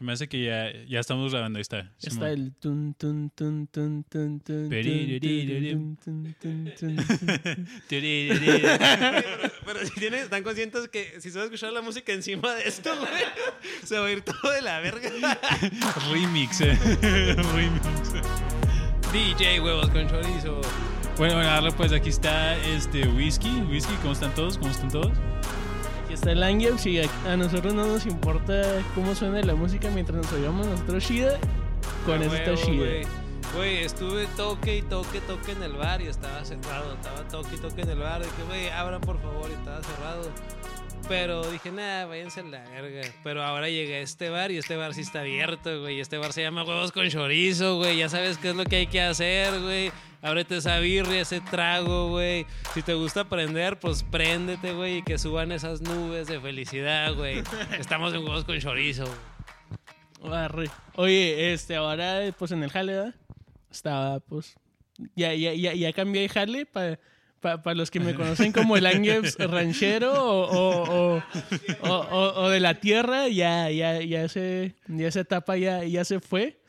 Se me hace que ya, ya estamos grabando, ahí está. Está el tun tun tun tun tun tun Peririririm. tun, tun, tun, tun. Pero si tienen, están conscientes que si se va a escuchar la música encima de esto, güey, se va a ir todo de la verga. Remix, eh. Remix. DJ huevos con chorizo. Bueno, bueno, ahora pues aquí está este whisky. Whisky, ¿cómo están todos? ¿Cómo están todos? Está el Angels y a, nosotros no nos importa cómo suena la música mientras nos oigamos nosotros chida. Con eso está chida. güey. Estuve toque y toque, toque en el bar y estaba cerrado. Estaba toque y toque en el bar. Dije, güey, abran por favor y estaba cerrado. Pero dije, nada, váyanse a la verga. Pero ahora llegué a este bar y este bar sí está abierto, güey. Este bar se llama Huevos con Chorizo, güey. Ya sabes qué es lo que hay que hacer, güey. Ábrete esa birria, ese trago, güey. Si te gusta aprender, pues préndete, güey. Y que suban esas nubes de felicidad, güey. Estamos en Huevos con Chorizo. Arre. Oye, este, ahora, pues en el jale, ¿verdad? Estaba, pues. Ya, ya, ya, ya cambié de jale para los que me conocen como el Angels ranchero o, o, o, o- o- o de la tierra, ya, ya, ya, se, ya esa etapa ya, ya se fue.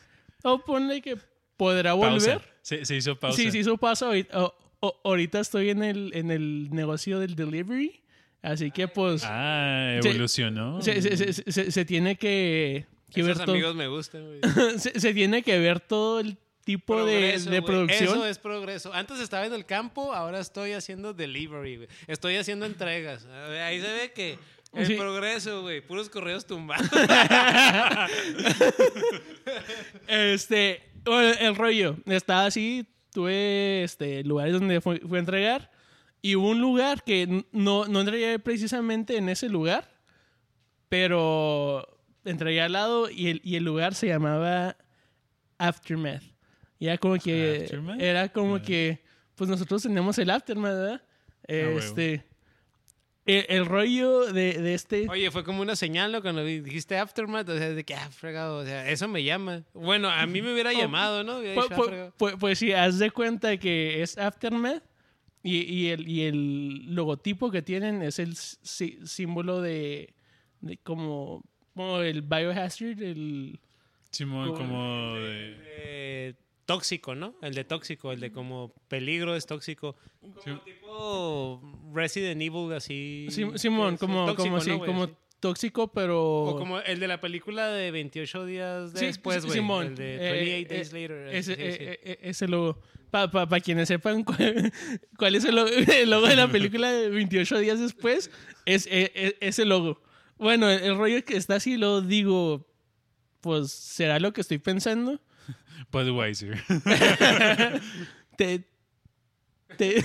O ponle que podrá volver. Pausa. Se, se hizo pausa. Sí, sí, eso pasa. Ahorita, o- o- ahorita estoy en el, en el negocio del delivery. Así que, pues, Ah, evolucionó. se, se- se- se- se tiene que, que ver Esos todo. amigos me gustan, güey. se, se tiene que ver todo el tipo de, Progreso, de producción. Eso es progreso. Antes estaba en el campo, ahora estoy haciendo delivery, güey. Estoy haciendo entregas. Ahí se ve que el Sí. progreso, güey. Puros correos tumbados. Este, bueno, el rollo, estaba así, tuve este, lugares donde fui, fui a entregar y hubo un lugar que no, no entregué precisamente en ese lugar, pero entregué al lado y el, y el lugar se llamaba Aftermath. Y era como que, ¿Aftermath? era como Ah. que, pues nosotros tenemos el Aftermath, ¿verdad? huevo. Este, el, el rollo de, de este... Oye, fue como una señal, ¿no? Cuando dijiste Aftermath, o sea, de que, ah, fregado, o sea, eso me llama. Bueno, a mí me hubiera llamado, ¿no? Hubiera Pues, dicho, ah, pues- pues- pues sí, haz de cuenta que es Aftermath y, y el, y el logotipo que tienen es el sí- símbolo de, de como, como el biohazard, el... Simón, como de... tóxico, ¿no? El de tóxico, el de como peligro es tóxico. Como tipo Resident Evil, así. Sim- Simón, como, tóxico, como, ¿no, sí, como Sí. tóxico, pero... O como el de la película de 28 días Sí, después, sí, güey. Simón, El de eh, 28 Days eh, Later. Ese, sí, eh, sí. eh, eh, ese logo. Para quienes sepan cuál, cuál es el logo, el logo de la película de 28 días después, es, eh, eh, ese logo. Bueno, el, el rollo que está así, lo digo, pues será lo que estoy pensando. Budweiser. Te, te.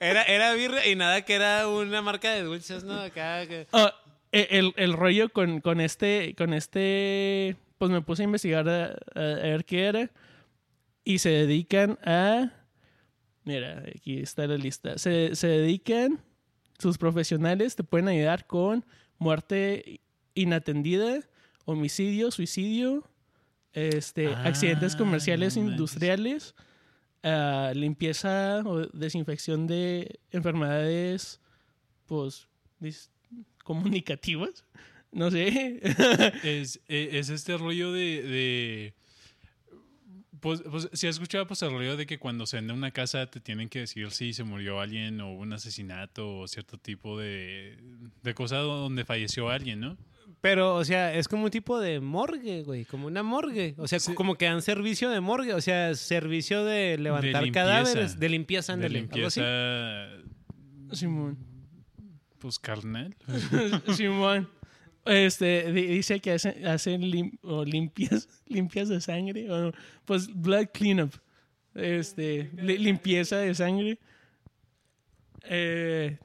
Era, era birra y nada que era una marca de dulces, ¿no? Acá que... Ah, e- el, el rollo con, con este, con este, pues me puse a investigar a, a- a ver qué era y se dedican a, mira, aquí está la lista, se, se dedican, sus profesionales te pueden ayudar con muerte inatendida, homicidio, suicidio, este, Ah, accidentes comerciales no industriales, ah, limpieza o desinfección de enfermedades, pues, comunicativas. No sé. es, eh, es este rollo de... de- pues, pues si has escuchado pues el rollo de que cuando se vende una casa te tienen que decir si se murió alguien o hubo un asesinato o cierto tipo de, de cosa donde falleció alguien, ¿no? Pero, o sea, es como un tipo de morgue, güey. Como una morgue. O sea, Sí. como que dan servicio de morgue. O sea, servicio de levantar limpieza. cadáveres. De limpieza, De ándale. algo así. limpieza, Simón. pues carnal. Simón. Este, di- dice que hacen, hacen lim- o limpias, limpias de sangre. O, pues blood cleanup. Este, li- limpieza de sangre. Eh,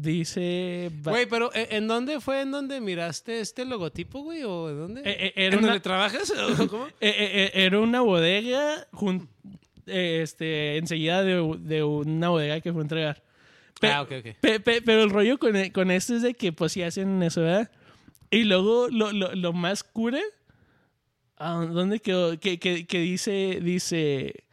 dice. Güey, pero ¿eh, ¿en dónde fue en donde miraste este logotipo, güey? ¿O en dónde? Eh, eh, ¿En dónde una- trabajas? ¿O cómo? Eh, era una bodega jun- este, enseguida de, de una bodega que fue a entregar. Pe- ah, ok, ok. pe- pe- pero el rollo con, e- con esto es de que pues sí hacen eso, ¿verdad? Y luego lo, lo, lo más cura, ¿a ¿dónde quedó? Que, que, que dice, dice, "I-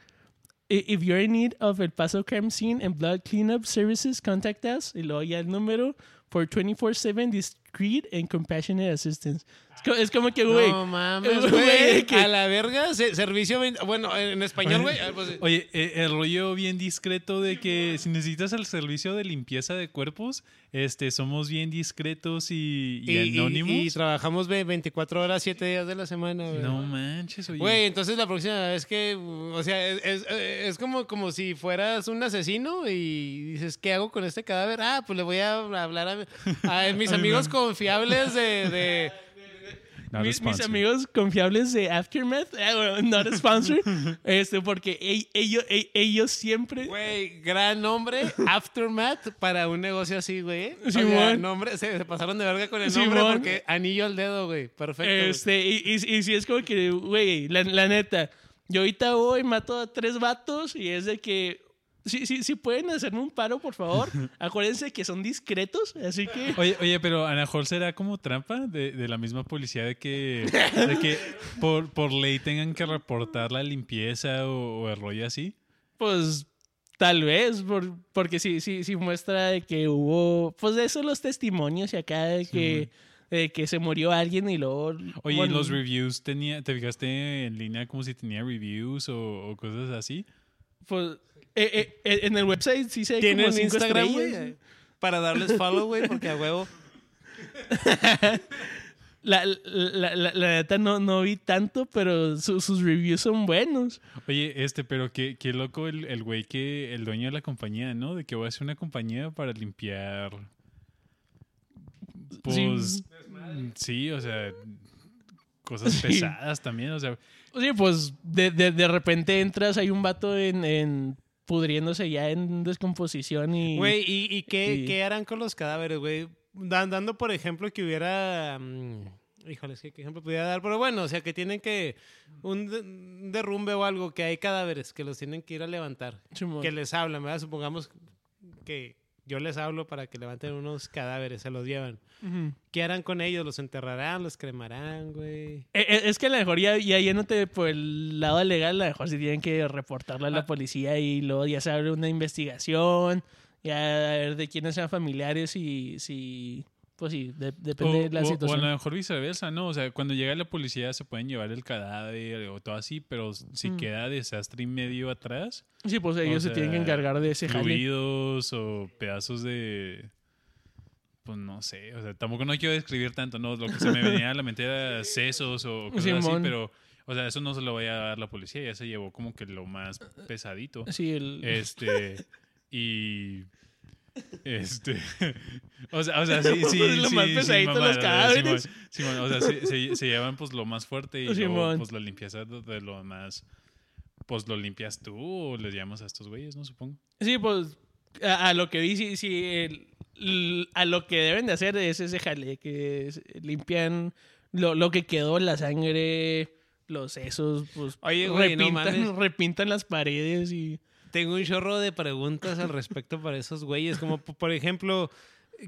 if you're in need of El Paso crime scene and blood cleanup services, contact us. Y luego ya el número for 24-7 discreet and compassionate assistance. Es co- Es como que, güey. No mames, güey, que- A la verga, se- servicio. Bueno, en español, güey. pues, Oye, eh, el rollo bien discreto de que si necesitas el servicio de limpieza de cuerpos, este, somos bien discretos y, y y, y- anónimos. y trabajamos ve- 24 horas, 7 días de la semana, güey. no manches, oye. Güey, entonces la próxima vez que, o sea, es, es- es como, como si fueras un asesino y dices, ¿qué hago con este cadáver? Ah, pues le voy a hablar a, a mis amigos confiables de... de- Not a mis, amigos confiables de Aftermath, eh, not a sponsor, este, porque e- ellos, e- ellos siempre, Güey, gran nombre, Aftermath, para un negocio así, güey. O sea, nombre, se, se pasaron de verga con el nombre porque anillo al dedo, güey. Perfecto. este, y, y, y si es como que, güey, la, la neta, yo ahorita voy, mato a tres vatos y es de que, si, si, si pueden hacerme un paro, por favor, acuérdense que son discretos, así que... Oye, oye, pero a lo mejor será como trampa de, de la misma policía de que, de que por, por ley tengan que reportar la limpieza o, o el rollo así. Pues tal vez, por- porque sí, sí, sí muestra de que hubo, pues de eso los testimonios y acá de que, de que se murió alguien y luego... Oye, ¿y bueno, los reviews tenía, ¿te fijaste en línea como si tenía reviews o, o cosas así? Pues eh, eh, eh, en el website sí se ¿Tienen como cinco Instagram, güey? Para darles follow, güey, porque a huevo. La, la, la, la- la neta no, no vi tanto, pero su- sus reviews son buenos. Oye, este, pero qué, qué loco el, el güey que, el dueño de la compañía, ¿no? De que voy a hacer una compañía para limpiar. Pues. Sí, o sea. Cosas Sí. pesadas también, o sea. Oye, pues de, de, de repente entras, hay un vato en, en pudriéndose ya en descomposición y... Güey, ¿y, y qué, y- qué harán con los cadáveres, güey? Dan- dando, por ejemplo, que hubiera... híjole, es que qué ejemplo pudiera dar, pero bueno, o sea, que tienen que... Un, de- un derrumbe o algo, que hay cadáveres que los tienen que ir a levantar. Que les hablan, ¿verdad? Supongamos que yo les hablo para que levanten unos cadáveres, se los llevan. ¿Qué harán con ellos? ¿Los enterrarán? ¿Los cremarán, güey? Eh, eh, Es que a lo mejor ya, ya yéndote por el lado legal, a lo mejor sí tienen que reportarlo a la Ah. policía y luego ya se abre una investigación, ya a ver de quiénes sean familiares y si, pues sí, de- depende O, de la o- o situación. a lo mejor viceversa, ¿no? O sea, cuando llega la policía se pueden llevar el cadáver o todo así, pero si Mm. queda desastre y medio atrás, Sí, pues ellos o se tienen que sea, encargar de ese fluidos o pedazos de. Pues no sé, o sea, tampoco no quiero describir tanto, ¿no? Lo que se me venía a la mente era sesos o cosas así, Simón. pero, o sea, eso no se lo voy a dar la policía, ya se llevó como que lo más pesadito. Sí, el... Este, y. Este. O sea, o sea sí, sí. Pues lo sí, más sí, pesadito mamá, los o sea, cadáveres. Simón, Simón, o sea, se, se- se llevan pues lo más fuerte y luego, pues la limpieza de, lo más. Pues lo limpias tú o les llamas a estos güeyes, ¿no? Supongo. Sí, pues a, a lo que vi, sí, sí, el- a lo que deben de hacer es ese jale, que es- limpian lo, lo que quedó, la sangre, los sesos, pues Oye, güey, no repintan, mames. repintan las paredes y... Tengo un chorro de preguntas al respecto para esos güeyes, como por ejemplo,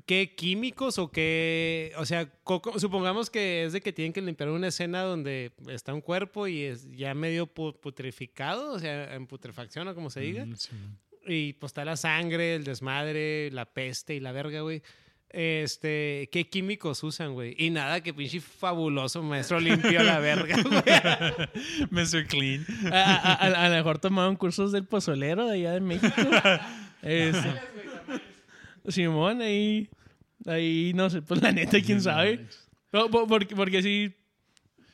¿qué químicos o qué, o sea, supongamos que es de que tienen que limpiar una escena donde está un cuerpo y es ya medio pu- putrificado, o sea, en putrefacción o como se diga, Mm, y pues está la sangre, el desmadre, la peste y la verga, güey. Este, ¿qué químicos usan, güey? Y nada, que pinche fabuloso maestro limpió la verga, güey. Mr. Clean. A, a- a- a lo mejor tomaron cursos del pozolero de allá de México. Este, Simón, ahí, ahí no sé, pues la neta, quién sabe. No, po- porque, porque sí,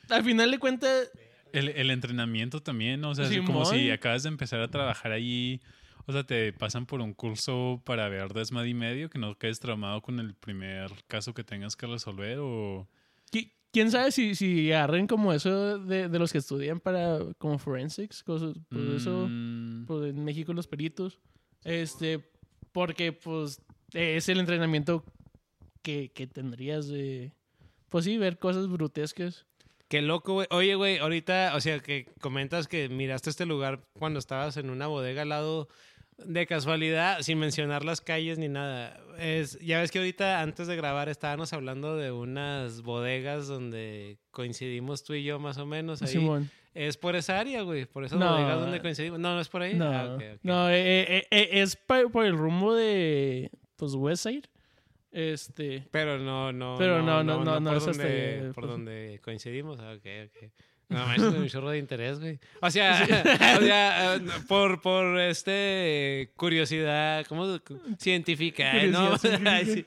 al final de cuentas, El, el entrenamiento también, ¿no? O sea, como si acabas de empezar a trabajar allí. O sea, te pasan por un curso para ver desmad y medio, que no quedes traumado con el primer caso que tengas que resolver o... qui- quién sabe si, si agarren como eso de, de los que estudian para como forensics, cosas, pues eso, Mm, pues en México los peritos, este, porque pues es el entrenamiento que, que tendrías de, pues sí, ver cosas brutescas. Qué loco, güey. Oye, güey, ahorita, o sea, que comentas que miraste este lugar cuando estabas en una bodega al lado de casualidad, sin mencionar las calles ni nada. Es, ya ves que ahorita, antes de grabar, estábamos hablando de unas bodegas donde coincidimos tú y yo más o menos. Ahí. Simón. Es por esa área, güey, por esas No. bodegas donde coincidimos. No, no es por ahí. No, Ah, ok, ok. no eh, eh, eh, es pa- por el rumbo de, pues, Westside. Este, Pero no, no. Pero no, no, no, no por es hasta donde, allá, por pues. donde coincidimos. Ah, Ok, ok. No, manches, un chorro de interés, güey. O sea, o sea, eh, por, por este curiosidad, ¿cómo? Científica, ¿eh? ¿no? Curiosidad Ay, sí.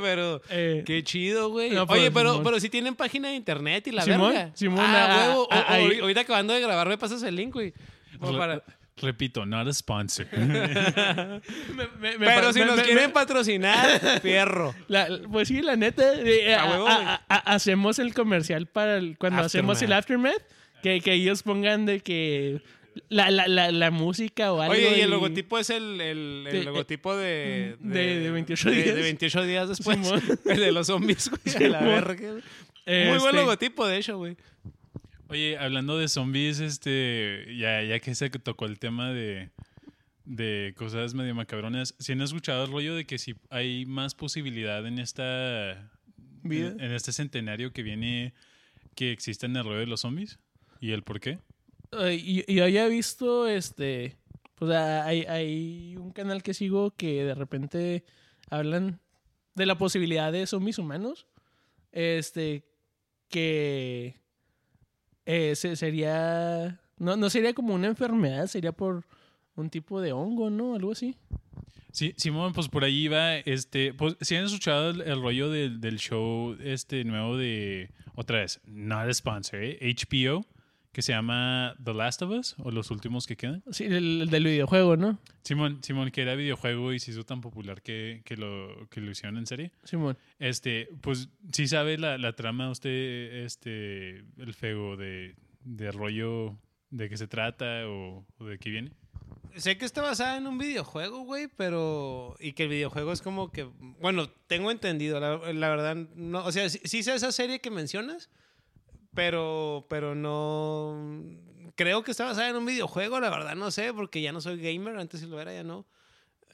pero eh, qué chido, güey. No, pues, Oye, pero, Simón. pero si tienen página de internet y la Simón, verga. Simón, ah, ah, huevo. ah, ahí- ahorita acabando de grabar me pasas el link, güey. Como Re- para- Repito, not a sponsor. me- me- me Pero si nos quieren patrocinar, fierro. la- pues sí, la neta, eh, A a- hacemos el comercial para el- cuando hacemos el aftermath, que, que ellos pongan de que la, la, la, la música o algo. Oye, y el logotipo es el, el, el de- logotipo de, de- de 28 de- días. De 28 días después. El de los zombies, güey. de la verga. Muy Este, buen logotipo, de hecho, güey. Oye, hablando de zombies, este, ya, ya que se tocó el tema de, de cosas medio macabronas, ¿sí han escuchado el rollo de que si hay más posibilidad en esta Vida. En, en este centenario que viene que exista en el rollo de los zombies? ¿Y el por qué? Eh, y- yo había visto, este, pues hay, hay un canal que sigo que de repente hablan de la posibilidad de zombies humanos, este, que eh, se- sería, no, no sería como una enfermedad, sería por un tipo de hongo, ¿no? Algo así. Sí, Simón, pues por ahí va, este, pues si han escuchado el, el rollo del, del show este nuevo de, otra vez, not a sponsor, ¿eh? HBO, que se llama The Last of Us, o Los Últimos que Quedan. Sí, el, el del videojuego, ¿no? Simón, Simón, que era videojuego y se hizo tan popular que, que, lo, que lo hicieron en serie. Simón. Este, pues sí sabe la, la trama usted, este, el fego de, de rollo de qué se trata o, o de qué viene. Sé que está basada en un videojuego, güey, pero... Y que el videojuego es como que... Bueno, tengo entendido, la, verdad, no... O sea, sí, sé esa serie que mencionas, pero, pero no... Creo que está basada en un videojuego, la verdad no sé, porque ya no soy gamer, antes sí lo era, ya no.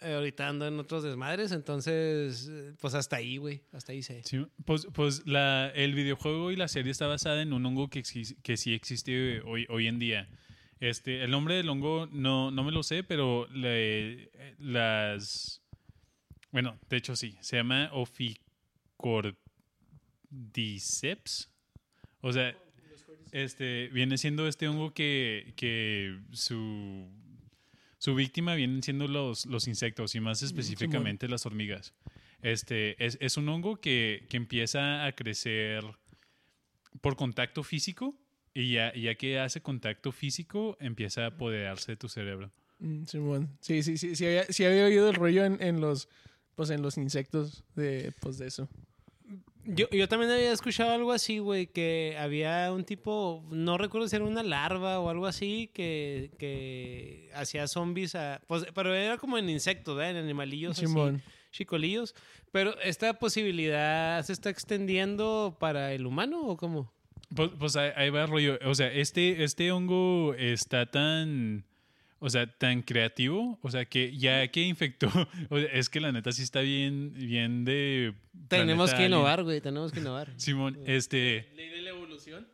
Eh, ahorita ando en otros desmadres, entonces, pues hasta ahí, güey, hasta ahí sé. Sí, pues, pues la, el videojuego y la serie está basada en un hongo que, que sí existe hoy, hoy en día. Este, el nombre del hongo no, no me lo sé, pero le- las... Bueno, de hecho sí, se llama Ophicoridiceps. O sea, este, viene siendo este hongo que, que su, su víctima vienen siendo los, los insectos y más específicamente las hormigas. Este, es, es un hongo que, que empieza a crecer por contacto físico y ya, ya que hace contacto físico empieza a apoderarse de tu cerebro. Mm, Simón. Sí, sí, sí, sí había, sí había oído el rollo en, en los, pues en los insectos de, pues de eso. Yo, yo también había escuchado algo así, güey, que había un tipo, no recuerdo si era una larva o algo así, que, que hacía zombies, a, pues, pero era como en insectos, ¿verdad? En animalillos así, Simón. chicolillos. Pero esta posibilidad se está extendiendo para el humano o cómo? Pues, pues ahí, va el rollo. O sea, este, este hongo está tan. O sea, tan creativo. O sea, que ya que infectó. o sea, es que la neta sí está bien, bien de. Tenemos que alien. innovar, güey, tenemos que innovar. Simón, este. Ley de la evolución.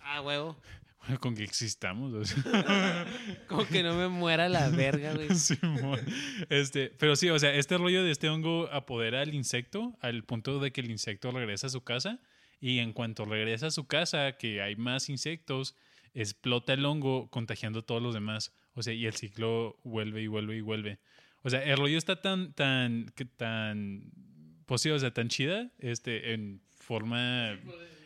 Ah, huevo. Bueno, con que existamos. o sea. Como que no me muera la verga, güey. Simón. Este, pero sí, o sea, este rollo de este hongo apodera al insecto al punto de que el insecto regresa a su casa y en cuanto regresa a su casa, que hay más insectos, explota el hongo contagiando a todos los demás. O sea, y el ciclo vuelve y vuelve y vuelve. O sea, el rollo está tan, tan, tan, pues sí, o sea, tan chida, este, en forma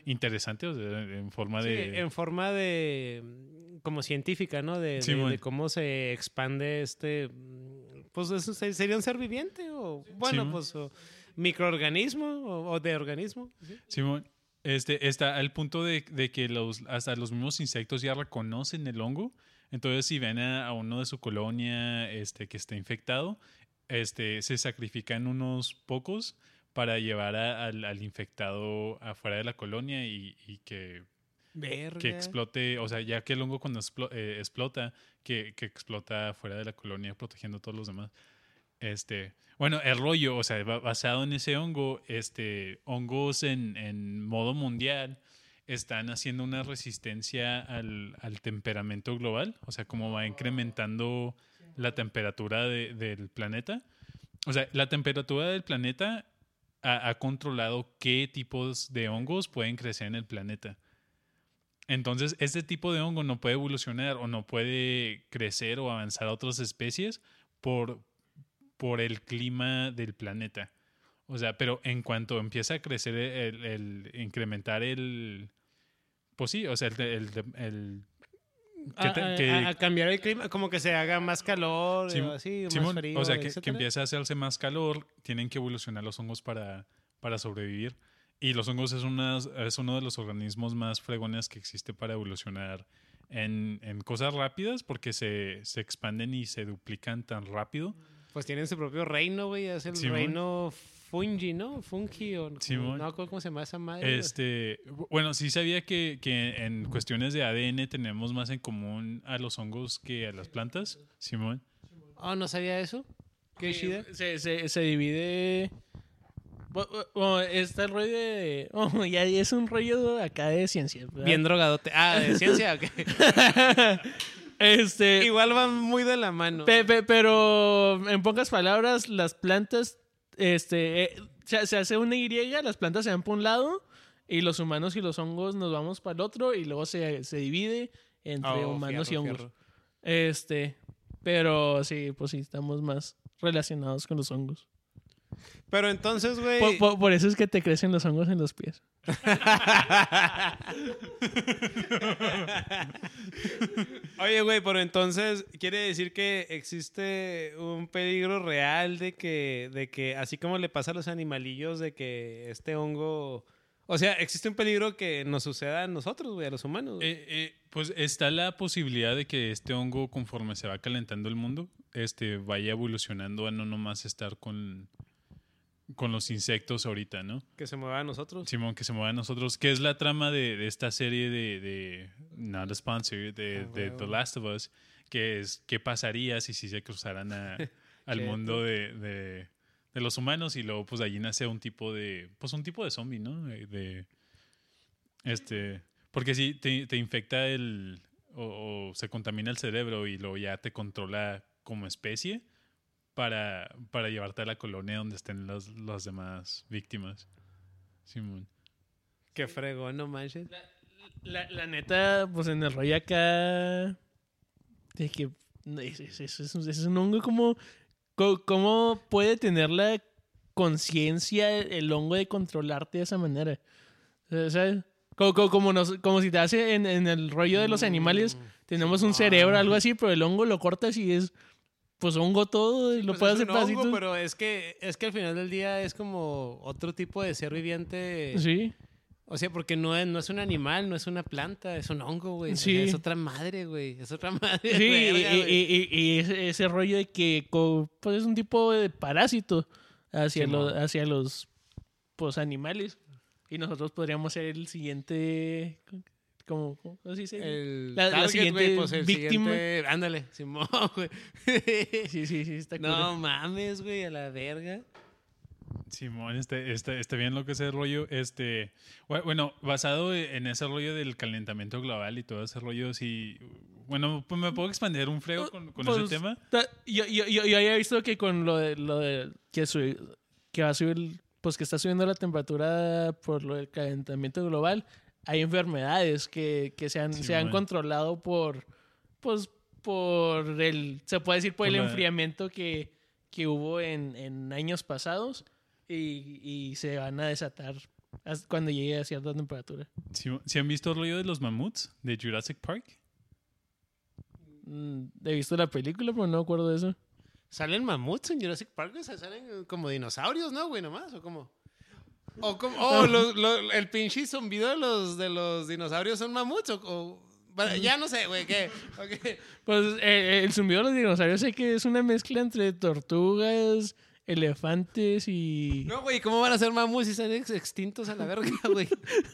interesante, o sea, en forma Sí, de... en forma de mm, como científica, ¿no? De, de- Simón. de cómo se expande este pues eso sería un ser viviente o bueno, pues o microorganismo o, o de organismo. Simón, este, está al punto de, de que los, hasta los mismos insectos ya reconocen el hongo. Entonces, si ven a, a uno de su colonia este, que está infectado, este, se sacrifican unos pocos para llevar a- al, al infectado afuera de la colonia y, y que, Verga. que explote, o sea, ya que el hongo cuando explo- eh, explota, que, que explota fuera de la colonia protegiendo a todos los demás. Este, bueno, el rollo, o sea, ba- basado en ese hongo, este, hongos en, en modo mundial están haciendo una resistencia al, al temperamento global, o sea, como va incrementando la temperatura de- del planeta, o sea, la temperatura del planeta ha, ha controlado qué tipos de hongos pueden crecer en el planeta. Entonces, este tipo de hongo no puede evolucionar o no puede crecer o avanzar a otras especies por, por el clima del planeta. O sea, pero en cuanto empieza a crecer el, el- incrementar el, pues sí, o sea, el, el- el- que A, te- a- que- a- a cambiar el clima, como que se haga más calor, Sim- o así, más frío, o sea, que, que empieza a hacerse más calor, tienen que evolucionar los hongos para, para sobrevivir. Y los hongos es, una, es uno de los organismos más fregones que existe para evolucionar en, en cosas rápidas porque se, se expanden y se duplican tan rápido. Pues tienen su propio reino, güey. Es el Simón. reino fungi, ¿no? Fungi o Simón. no me acuerdo cómo se llama esa madre. Este, bueno, sí sabía que, que en cuestiones de ADN tenemos más en común a los hongos que a las plantas, Simón. Oh, no sabía eso. Qué chida. Se, se, se divide. Bu- bu- Bueno, está el rollo de. oh, ya es un rollo acá de ciencia. ¿verdad? Bien drogadote. Ah, de ciencia, ok. Este. Igual van muy de la mano. Pe- pe- pero en pocas palabras, las plantas, este, eh, se, se hace una Y, las plantas se van por un lado y los humanos y los hongos nos vamos para el otro y luego se, se divide entre Oh, humanos y hongos. fierro. Este, pero sí, pues sí, estamos más relacionados con los hongos. Pero entonces, güey. Por, por- por eso es que te crecen los hongos en los pies. Oye, güey, pero entonces quiere decir que existe un peligro real de que, de que, así como le pasa a los animalillos, de que este hongo. O sea, existe un peligro que nos suceda a nosotros, güey, a los humanos. Eh, eh, pues está la posibilidad de que este hongo, conforme se va calentando el mundo, este, vaya evolucionando a no nomás estar con, con los insectos ahorita, ¿no? que se mueva a nosotros. Simón, que se mueva a nosotros. ¿Qué es la trama de, de esta serie de, de Not a Sponsor, de, Ah, de. The Last of Us? Que es, ¿qué pasaría si, si se cruzaran a- al mundo de, de, los humanos? Y luego, pues, allí nace un tipo de, pues, un tipo de zombie, ¿no? De, de- este, porque si te, te infecta el, o, o se contamina el cerebro y luego ya te controla como especie para, para llevarte a la colonia donde estén las, las demás víctimas. Simón. Qué fregón, no manches. La, la neta, pues en el rollo acá. De que. Es, es- es- es un- es un hongo como. co- ¿Cómo puede tener la conciencia el hongo de controlarte de esa manera? O sea, Como, como, como, nos- como si te hace en, en el rollo de los animales. Tenemos un cerebro, algo así, pero el hongo lo cortas y es. Pues hongo todo y lo Pues hacer un hongo, pero es que, es que al final del día es como otro tipo de ser viviente. Sí. O sea, porque no es, no es un animal, no es una planta, es un hongo, güey. O sea, Sí. es otra madre, güey. Es otra madre. Sí, y, verga, y- güey. y- y ese, ese rollo de que pues es un tipo de parásito hacia, los, hacia los pues, animales. Y nosotros podríamos ser el siguiente. ¿Cómo, cómo se dice? El La- la target, siguiente pues el víctima. siguiente- Ándale, Simón, güey. Sí, sí, sí, está cool. no mames, güey, a la verga. Simón, este, este, este bien lo que es el rollo, este, bu- bueno, basado en ese rollo del calentamiento global y todo ese rollo, sí, bueno, pues me puedo expandir un frego con, con Pues, ese tema. ta- Yo, yo, yo, yo había visto que con lo de, lo de que, sube- que va a subir, pues que está subiendo la temperatura por lo del calentamiento global, hay enfermedades que, que se han, Sí, se han controlado por, pues, por el, se puede decir por, Por el la- enfriamiento que, que hubo en, en años pasados y, y se van a desatar hasta cuando llegue a cierta temperatura. Sí, ¿sí han visto el rollo de los mamuts de Jurassic Park? Mm, He visto la película, pero no me acuerdo de eso. ¿Salen mamuts en Jurassic Park? O sea, salen como dinosaurios, ¿no, güey? Nomás, ¿o cómo? O como, oh, los- los- el pinche zumbido de los, de los dinosaurios son mamuts, o... o- bueno, ya no sé, güey, ¿qué? Pues eh, el zumbido de los dinosaurios sé que es una mezcla entre tortugas, elefantes y... No, güey, ¿cómo van a ser mamuts si están ex- extintos a la verga, güey?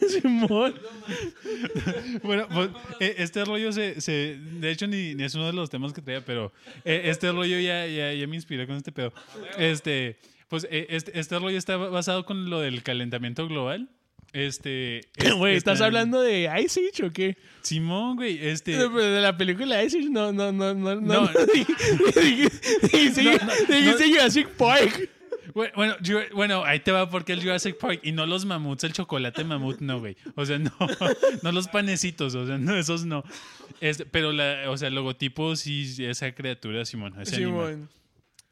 Simón. Bueno, pues, eh, este rollo se, se- de hecho ni, ni es uno de los temas que traía, pero eh, este rollo ya, ya, ya me inspiré con este pedo. Este, pues eh, este, este rollo está basado con lo del calentamiento global, Este. Güey, es- ¿estás están- hablando de Ice Age o qué? Simón, güey, este. De, de la película Ice Age, no, no, no, no, no. No. Dijiste No, no, Jurassic Park. Bueno, bueno, ahí te va porque el Jurassic Park y no los mamuts, el chocolate mamut, no, güey. O sea, no, no los panecitos, o sea, no, esos no. Este, pero, la, o sea, el logotipo sí, esa criatura, Simón, ese animal.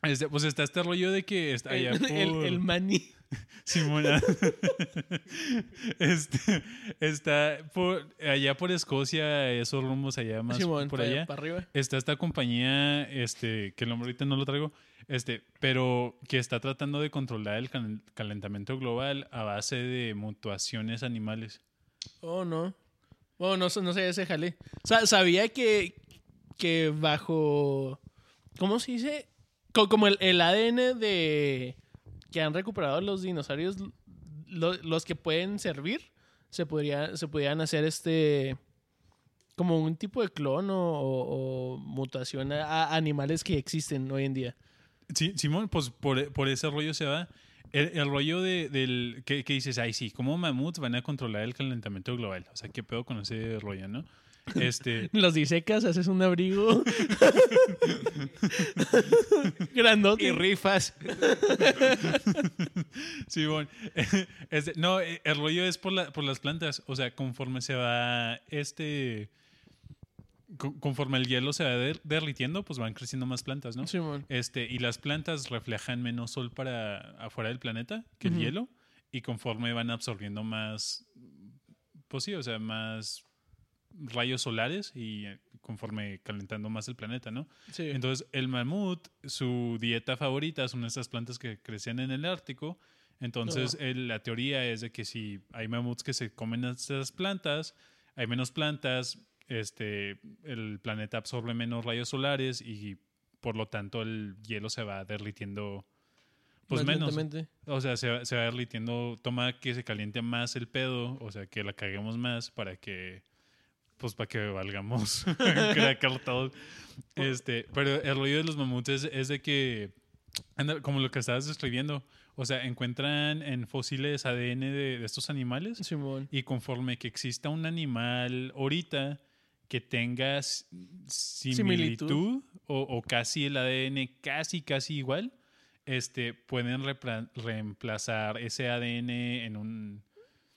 Este, pues está este rollo de que está allá El, por... el, el maní. Simona. este, está por, allá por Escocia, esos rumbos allá más Simón, por allá. para arriba. Está esta compañía, este, que el nombre ahorita no lo traigo, este, pero que está tratando de controlar el cal- calentamiento global a base de mutuaciones animales. Oh, no. Oh, no, no sé ese jale. Sa- sabía que, que bajo. ¿Cómo se dice? Co- Como el, el ADN de. que han recuperado los dinosaurios, lo- los que pueden servir, se, podría, se podrían hacer este. como un tipo de clon o, mutación a, animales que existen hoy en día. Sí, Simón, pues por, por ese rollo se va. El, el rollo de, del que, que dices, ay, sí, ¿cómo mamuts van a controlar el calentamiento global? O sea, ¿qué pedo con ese rollo, no? Este, Los disecas, haces un abrigo. Grandote. Y rifas. Sí, bueno. Este, no, eh, el rollo es por, la, por las plantas. O sea, conforme se va este. co- Conforme el hielo se va der- derritiendo, pues van creciendo más plantas, ¿no? Simón. Este, y las plantas reflejan menos sol para afuera del planeta que el hielo. Y conforme van absorbiendo más. Pues sí, o sea, más rayos solares y eh, conforme calentando más el planeta, ¿no? Sí. Entonces, el mamut, su dieta favorita son estas plantas que crecen en el Ártico. Entonces, el- la teoría es de que si hay mamuts que se comen estas plantas, hay menos plantas, este, el planeta absorbe menos rayos solares y por lo tanto el hielo se va derritiendo pues Más menos. O sea, se va, se va derritiendo, toma que se caliente más el pedo, o sea, que la caguemos más para que, pues para que valgamos todos. Este, pero el rollo de los mamuts es, de que, como lo que estabas describiendo, o sea, encuentran en fósiles ADN de, de estos animales Simón. y conforme que exista un animal ahorita que tenga similitud, Similitud. O, o casi el ADN casi, casi igual, este, pueden reemplazar ese ADN en un...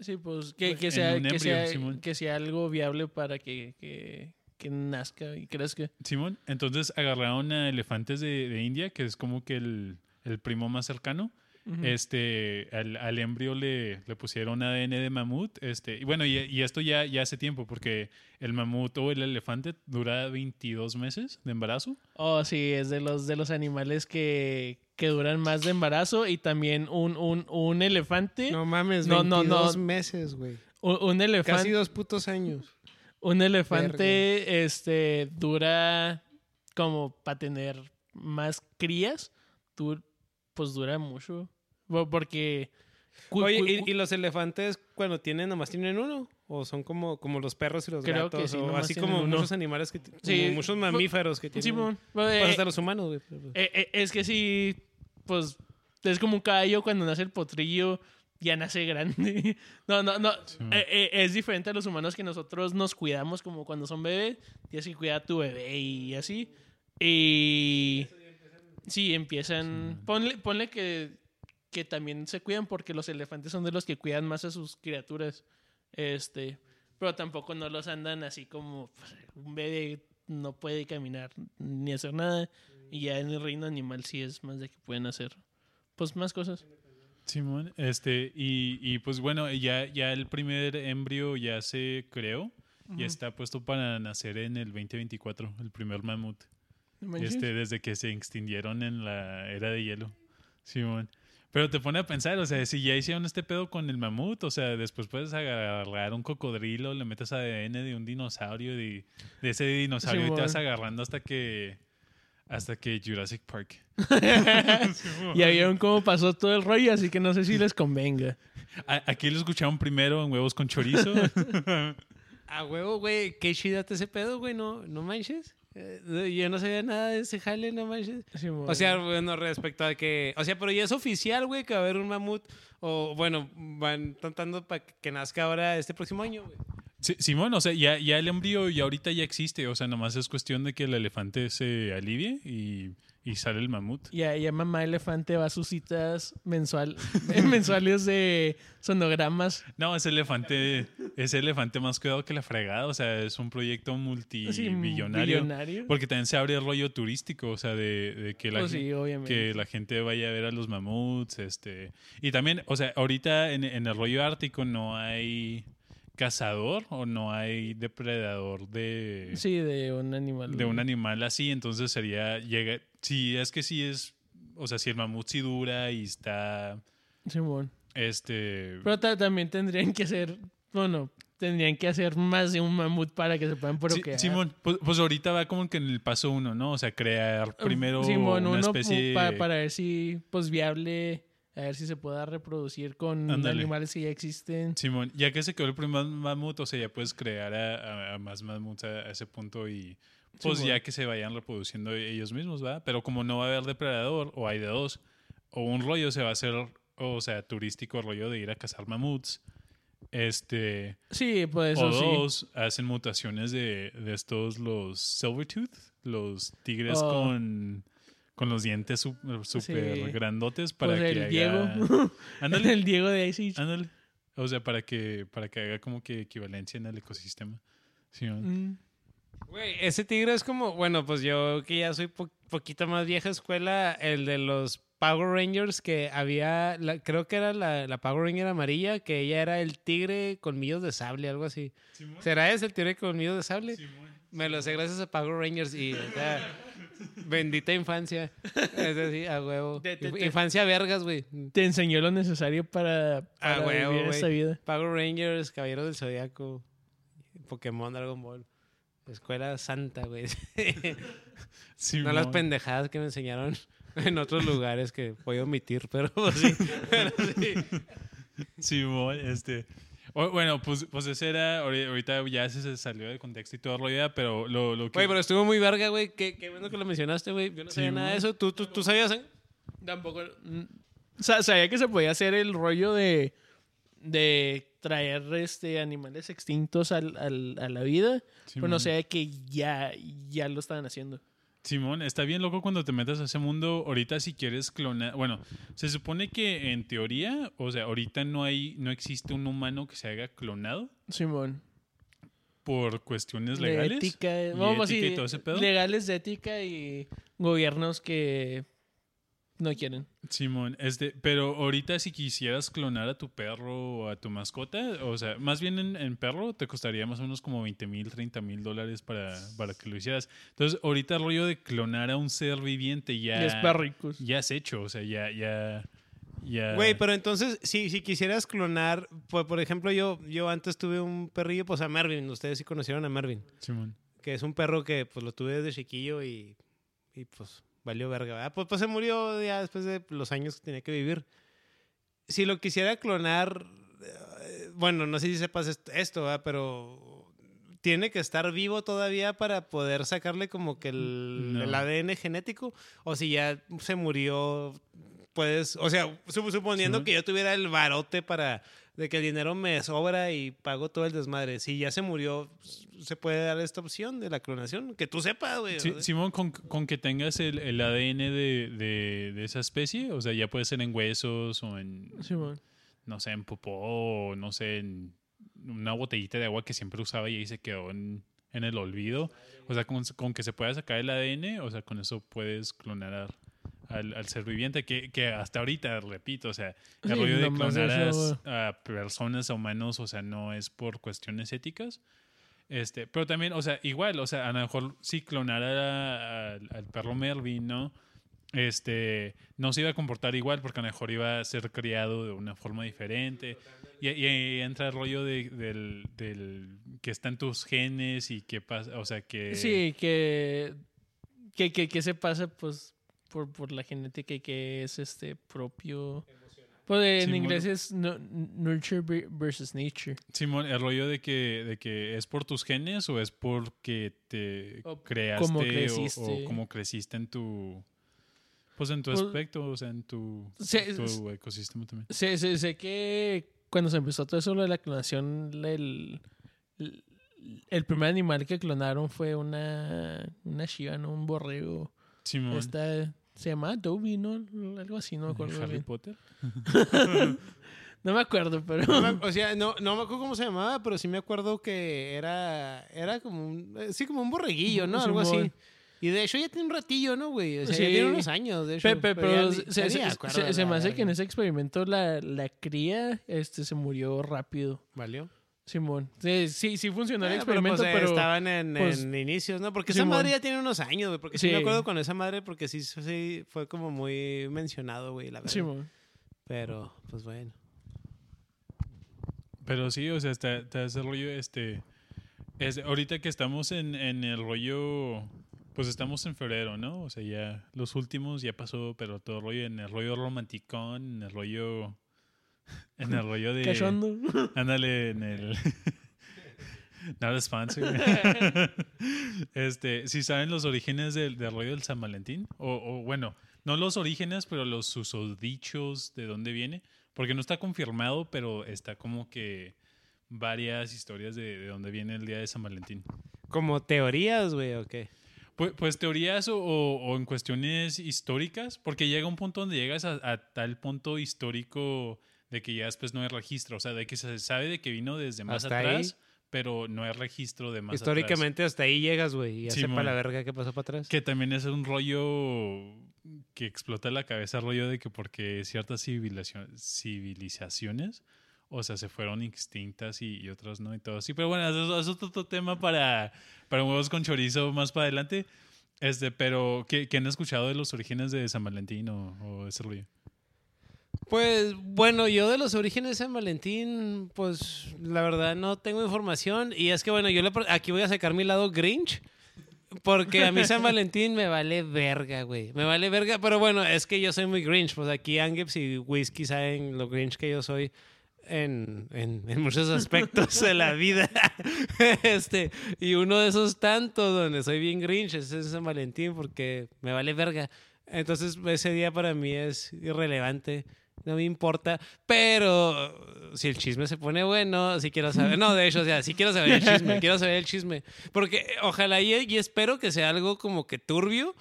Sí, pues que, que En sea, un que, sea, Simón. que sea algo viable para que, que, que nazca y crezca. Simón, entonces agarraron a elefantes de, de India, que es como que el, el primo más cercano. Este, al, al embrio le, le pusieron ADN de mamut. Este, y bueno, y, y esto ya, ya hace tiempo, porque el mamut o el elefante dura 22 meses de embarazo. Oh, sí, es de los, de los animales que, que duran más de embarazo y también un, un, un elefante. No mames, No, no, 22 no. meses, güey. Un, un Casi elefante. dos putos años. Un elefante este, dura como para tener más crías. du- pues dura mucho. Porque. Oye, ¿y, y los elefantes cuando tienen, nomás tienen uno? ¿O son como, como los perros y los Creo gatos? que sí, o así como uno. muchos animales que... Como Sí, muchos mamíferos que tienen... Simón, Pues eh, hasta los humanos, güey. pero- Eh, eh, es que sí, pues es como un caballo cuando nace el potrillo, ya nace grande. No, no, no. eh, eh, es diferente a los humanos que nosotros nos cuidamos como cuando son bebés. Tienes que cuidar a tu bebé y así. Y sí, empiezan. Ponle, ponle que, que también se cuidan porque los elefantes son de los que cuidan más a sus criaturas. Este. Pero tampoco no los andan así como pues, un bebé no puede caminar ni hacer nada. Y ya en el reino animal sí es más de que pueden hacer pues más cosas. Simón, este, y, y pues bueno, ya, ya el primer embrio ya se creó. Ya está puesto para nacer en el 2024, el primer mamut. Este, desde que se extinguieron en la era de hielo. Simón. Pero te pone a pensar, o sea, si ya hicieron este pedo con el mamut, o sea, después puedes agarrar un cocodrilo, le metes ADN de un dinosaurio, de, de ese dinosaurio, y te vas agarrando hasta que. Hasta que Jurassic Park. Ya vieron cómo pasó todo el rollo, así que no sé si les convenga. A- Aquí lo escucharon primero en huevos con chorizo. A huevo, güey. Qué chida ese pedo, güey. No, no manches. Eh, Yo no sabía nada de ese jale, no manches. O sea, bueno, respecto a que. O sea, pero ya es oficial, güey, que va a haber un mamut. O bueno, van tratando para que nazca ahora este próximo año, güey. Sí, Simón, o sea, ya, ya el embrión ya ahorita ya existe, o sea, nomás es cuestión de que el elefante se alivie y, y sale el mamut. Ya, ya mamá elefante va a sus citas mensual, mensuales de sonogramas. No, ese elefante, ese elefante más cuidado que la fregada, o sea, es un proyecto Sí, multimillonario. billonario. Porque también se abre el rollo turístico, o sea, de, de que, la, Pues sí, que la gente vaya a ver a los mamuts, este... Y también, o sea, ahorita en, en el rollo ártico no hay cazador o no hay depredador de, Sí, de un animal. de un animal así, entonces sería, llega, si es que sí es, o sea, si el mamut sí dura y está, Simón. este... Pero ta- también tendrían que ser, bueno, tendrían que hacer más de un mamut para que se puedan Sí, procrear. Simón, pues, pues ahorita va como que en el paso uno, ¿no? O sea, crear primero Simón, una uno especie... pa- para ver si, pues, viable, a ver si se pueda reproducir con animales que ya existen. Simón, ya que se quedó el primer mamut, o sea, ya puedes crear a, a- a más mamuts a, a ese punto y pues Simón. ya que se vayan reproduciendo ellos mismos, ¿va? Pero como no va a haber depredador, o hay de dos, o un rollo se va a hacer, o sea, turístico rollo de ir a cazar mamuts, este, Sí, pues o sí. dos, hacen mutaciones de, de estos, los silvertooth, los tigres Oh. con... Con los dientes súper Sí. grandotes para Pues que el haga- Diego. Ándale, el Diego de Ice Age. Ándale. O sea, para que, para que haga como que equivalencia en el ecosistema. Sí. Mm. Güey, ese tigre es como, bueno, pues yo que ya soy po- poquito más vieja escuela, el de los Power Rangers que había, la- creo que era la, la Power Ranger amarilla, que ella era el tigre colmillos de sable, algo así. ¿Será ese el tigre colmillos de sable? Me lo sé gracias a Power Rangers y, o sea, bendita infancia. Es decir, a huevo. Te- te- Inf- te- Infancia vergas, güey. Te enseñó lo necesario para, A para huevo, vivir esta vida. Power Rangers, Caballeros del Zodiaco, Pokémon, Dragon Ball. Escuela santa, güey. Sí, No las pendejadas que me enseñaron en otros lugares que voy a omitir, pero sí. Pero sí. Sí, mon, este. O- bueno, pues, pues ese era. ahori- Ahorita ya se salió de contexto y todo el rollo, ya, pero lo, lo que. Güey, pero estuvo muy verga, güey. Qué, qué bueno que lo mencionaste, güey. Yo no Sí, sabía nada de eso. ¿Tú, tú, tú sabías, eh? Tampoco. mm, sa- Sabía que se podía hacer el rollo de. de traer este animales extintos al, al- a la vida. Sí, pero no sabía que ya, ya lo estaban haciendo. Simón, está bien loco cuando te metas a ese mundo. Ahorita si quieres clonar, bueno, se supone que en teoría, o sea, ahorita no hay, no existe un humano que se haga clonado Simón. por cuestiones De legales. ética. y vamos, ética y todo ese pedo. legales de ética y gobiernos que no quieren. Simón, este, pero ahorita si quisieras clonar a tu perro o a tu mascota, o sea, más bien en, en perro te costaría más o menos como 20 mil, 30 mil dólares para, para que lo hicieras. Entonces, ahorita el rollo de clonar a un ser viviente ya, Y es para ricos. ya es hecho, o sea, ya, ya, ya. Güey, pero entonces, si, si quisieras clonar, por, por ejemplo, yo, yo antes tuve un perrillo, pues a Mervin. Ustedes sí conocieron a Mervin. Simón. Que es un perro que pues lo tuve desde chiquillo y, y pues valió verga. ¿verdad? Pues, pues se murió ya después de los años que tenía que vivir. Si lo quisiera clonar, eh, bueno, no sé si sepas est- esto, ¿verdad? pero tiene que estar vivo todavía para poder sacarle como que el, No. el ADN genético. O si ya se murió, puedes, o sea, sup- suponiendo Sí. que yo tuviera el barote para de que el dinero me sobra y pago todo el desmadre. Si ya se murió, se puede dar esta opción de la clonación. Que tú sepas, güey. Sí. Simón, con, con que tengas el, el ADN de, de, de esa especie, o sea, ya puede ser en huesos o en, Simón. no sé, en popó o no sé, en una botellita de agua que siempre usaba y ahí se quedó en, en el olvido. O sea, con, con que se pueda sacar el ADN, o sea, con eso puedes clonar al, ser viviente, que, que hasta ahorita, repito, o sea, el Sí, rollo de clonar a- eso- a, personas, a humanos, o sea, no es por cuestiones éticas. Este, pero también, o sea, igual, o sea, a lo mejor si clonara al, al perro Melvin, ¿no? Este, no se iba a comportar igual porque a lo mejor iba a ser criado de una forma diferente. Y, y entra el rollo de- del, del que están tus genes y qué pasa, o sea, que... Sí, que, que, que, que se pasa pues por, por la genética y que es este propio Pues en inglés es nu- nurture ver- versus nature. Simón, el rollo de que, de que es por tus genes o es porque te O creaste cómo o- creciste. O, cómo creciste en tu pues en tu Pues, aspecto, o sea, en tu, se- tu ecosistema también. Sé, sé- sé que cuando se empezó todo eso lo de la clonación, el, el, el primer animal que clonaron fue una, una chiva, ¿no? Un borrego. Simón. Esta, se llama Dobby, ¿no? Algo así, no me acuerdo. Harry bien. Potter. No me acuerdo, pero... No me- o sea, no, no me acuerdo cómo se llamaba, pero sí me acuerdo que era, era como un, eh, sí, como un borreguillo, ¿no? Algo así. Y de hecho ya tiene un ratillo, ¿no, güey? O sea, Sí. ya tiene unos años, de hecho. Pe- pe- pero ya se, ya se- me se- acuerdo se- de se la me hace que en ese experimento la, la cría este, se murió rápido. ¿Valió? Simón. Sí, sí, sí funcionó el Eh, experimento, pues, eh, pero... estaban en, pues, en inicios, ¿no? Porque esa madre ya tiene unos años, güey. Porque sí. Sí. me acuerdo con esa madre porque sí, sí fue como muy mencionado, güey, la verdad. Simón. Pero, pues bueno. Pero sí, o sea, está, está ese rollo, este, es, ahorita que estamos en, en el rollo, pues estamos en febrero, ¿no? O sea, ya los últimos ya pasó, pero todo el rollo, en el rollo romanticón, en el rollo, en el rollo de... Cachondo. Ándale, en el... Nada sponsor. este, si saben los orígenes del, del rollo del San Valentín, o, o bueno, no los orígenes, pero los susodichos de dónde viene, porque no está confirmado, pero está como que varias historias de, de dónde viene el día de San Valentín. ¿Como teorías, güey, o qué? Pues, pues teorías o, o- o en cuestiones históricas, porque llega un punto donde llegas a, a tal punto histórico de que ya después no hay registro, o sea, de que se sabe de que vino desde más Hasta ahí. atrás, pero no hay registro de más atrás. Históricamente hasta ahí llegas, güey. Y ya sepa Simón. la verga qué pasó para atrás. Que también es un rollo que explota la cabeza, rollo de que porque ciertas civilizacio- civilizaciones, o sea, se fueron extintas y, y otras no y todo así. Pero bueno, eso, eso es otro tema para, para huevos con chorizo más para adelante. Este, pero, ¿qué, qué han escuchado de los orígenes de San Valentín o, o ese rollo? Pues bueno, yo de los orígenes de San Valentín, pues la verdad no tengo información. Y es que bueno, yo le aquí voy a sacar mi lado Grinch. Porque a mí San Valentín me vale verga, güey. Me vale verga, pero bueno, es que yo soy muy Grinch. Pues aquí Angeps y Whisky saben lo Grinch que yo soy en, en, en muchos aspectos de la vida. este, y uno de esos tantos donde soy bien Grinch es en San Valentín porque me vale verga. Entonces ese día para mí es irrelevante. No me importa, pero si el chisme se pone bueno, si quiero saber. No, de hecho, o sea, sí quiero saber el chisme, quiero saber el chisme. Porque ojalá y, y espero que sea algo como que turbio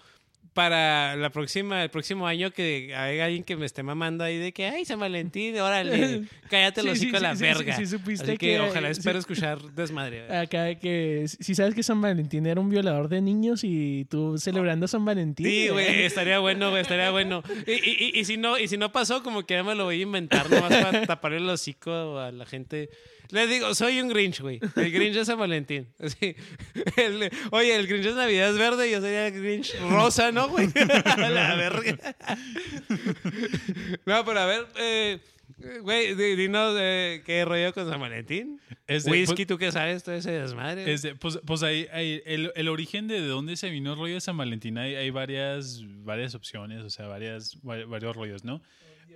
para la próxima, el próximo año que haya alguien que me esté mamando ahí de que, ay, San Valentín, órale, cállate Sí, los sí, hocico a sí, la verga. sí, sí supiste Así que, que- ojalá espero escuchar desmadre. Acá que si sabes que San Valentín era un violador de niños y tú celebrando San Valentín. Sí, güey, estaría bueno, güey, estaría bueno. Y, y- y- y si no, y si no pasó, como que ya me lo voy a inventar nomás para taparle el hocico a la gente. Les digo, soy un Grinch, güey. El Grinch de San Valentín. Así. El- oye, el Grinch de Navidad es verde yo sería el Grinch rosa, ¿no, güey? A la verga. No, pero a ver, eh, güey, di- dinos eh, qué rollo con San Valentín. Es de- Whisky, ¿tú qué sabes? Todo ese desmadre. Es de- pues, pues ahí, ahí el, el origen de, de dónde se vino el rollo de San Valentín, hay, hay varias, varias opciones, o sea, varias, va- varios rollos, ¿no?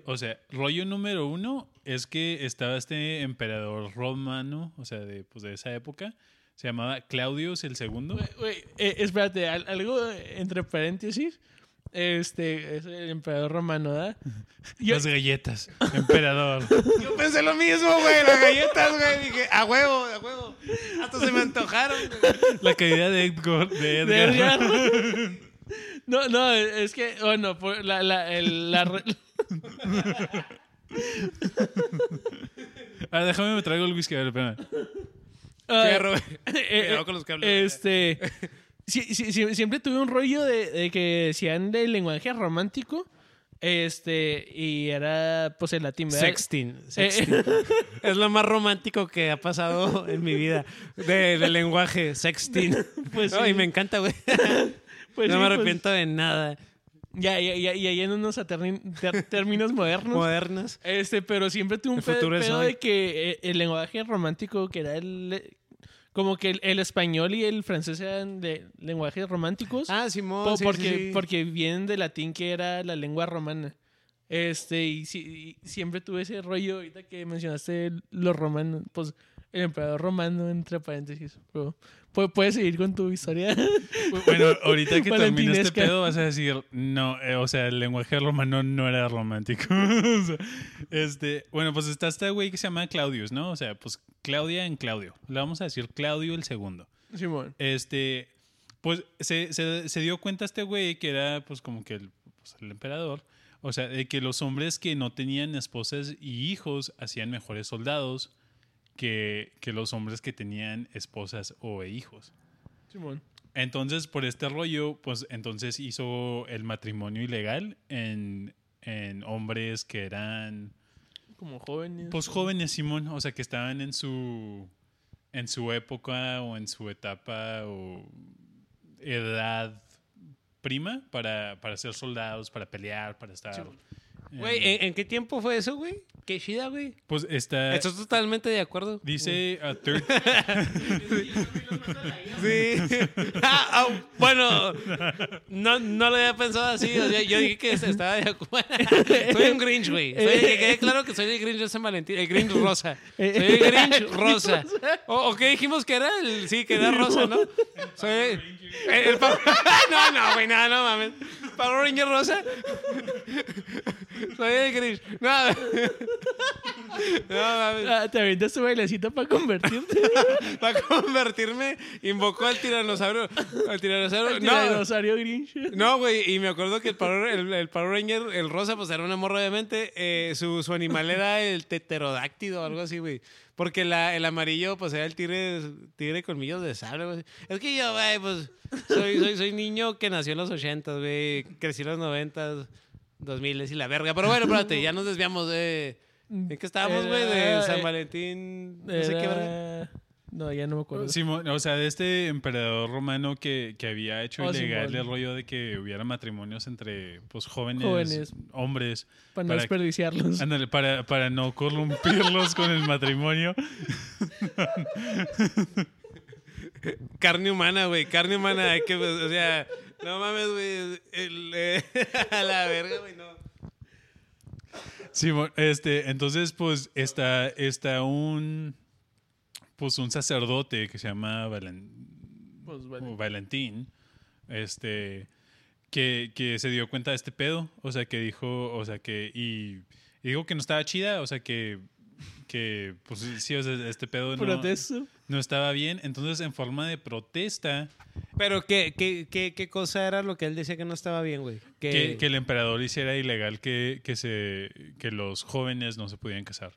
O sea, rollo número uno es que estaba este emperador romano, o sea, de, pues de esa época, se llamaba Claudius el segundo. Eh, espérate, al- algo entre paréntesis. Este es el emperador romano, ¿verdad? Yo- Las galletas, emperador. Yo pensé lo mismo, güey, las galletas, güey. Dije, a huevo, a huevo. Hasta se me antojaron. güey. La caída de Edgar. De de Edgar. No, no, es que, bueno, por la, la, el- la re- Ah, déjame me traigo el whisky, a ver, espérame. Güey. eh, eh, con los cables. Este. sí, sí, sí, siempre tuve un rollo de, de que decían del lenguaje romántico. Este. Y era, pues, el latín, ¿verdad? Sexting. sexting. Es lo más romántico que ha pasado en mi vida. De, de lenguaje, sexting. Pues sí. Ay, me encanta, güey. Pues no sí, me pues, arrepiento de nada. ya, ya, ya, ya, en unos ter- términos modernos. Modernas. Este, pero siempre tuve un El pedo, de que eh, el lenguaje romántico, que era el. Como que el, el español y el francés eran de lenguajes románticos. Ah, Simón. po- sí, porque, sí, porque vienen del latín, que era la lengua romana. Este, y, si- y siempre tuve ese rollo ahorita que mencionaste los romanos, pues el emperador romano entre paréntesis. Puedes seguir con tu historia. Bueno, ahorita que termine este pedo vas a decir, no, eh, o sea, el lenguaje romano no era romántico. O sea, este, bueno, pues está este güey que se llama Claudius, ¿no? O sea, pues Claudia en Claudio. Le vamos a decir Claudio el segundo. Simón. Este, pues se, se- se dio cuenta este güey que era pues como que el, pues, el emperador. O sea, de que los hombres que no tenían esposas y hijos hacían mejores soldados que, que los hombres que tenían esposas o hijos. Simón. Entonces, por este rollo, pues entonces hizo el matrimonio ilegal en, en hombres que eran, Como jóvenes. pues jóvenes, Simón, o sea, que estaban en su, en su época o en su etapa o edad prima para, para ser soldados, para pelear, para estar... Güey, ¿en, en qué tiempo fue eso, güey? Qué chida, güey. pues está... Estoy totalmente de acuerdo. Dice a third, Sí. Ah, ah, bueno, no, no lo había pensado así. o sea, yo dije que estaba de acuerdo. Soy un Grinch, güey. Que quede claro que soy el Grinch de San Valentín. El Grinch rosa. Soy el Grinch rosa. ¿O, o qué dijimos que era? El, sí, que era rosa, ¿no? Soy el, el Power- No, no, güey, no, no mames. Power Ranger rosa. Soy el Grinch. No, no mames. Ah, te avientas tu bailecito para convertirte. Para convertirme, invocó al tiranosaurio. Al tiranosaurio. No, Grinch. no, güey. Y me acuerdo que el Power, el, el Power Ranger, el rosa, pues era una morra, obviamente. eh, su, su animal era el teterodáctido o algo así, güey. Porque la, el amarillo, pues era el tigre, tigre colmillos de sable, güey. Es que yo, güey, pues soy, soy, soy niño que nació en los 80, güey. Crecí en los 90, 2000 y la verga. Pero bueno, espérate, ya nos desviamos de. ¿En qué estábamos, güey? De San Valentín. No sé qué verga. No, ya no me acuerdo. Simón, o sea, de este emperador romano que, que había hecho Oh, ilegal Simón. el rollo de que hubiera matrimonios entre pues jóvenes, Jóvenes. hombres, para no para- desperdiciarlos. ándale, para, para no corrompirlos con el matrimonio. Carne humana, güey, carne humana. Hay que, o sea, no mames, güey. eh, a la verga, güey, no. Simón, este, entonces pues está, está un pues un sacerdote que se llama Valen- Pues, vale. Valentín, este, que, que se dio cuenta de este pedo, o sea, que dijo, o sea, que, y, y dijo que no estaba chida, o sea, que, que, pues sí, o sea, este pedo no, no estaba bien, entonces en forma de protesta, Pero, ¿qué, qué, qué, qué cosa era lo que él decía que no estaba bien, güey? Que, que, que el emperador hiciera ilegal que, que, se, que los jóvenes no se pudieran casar.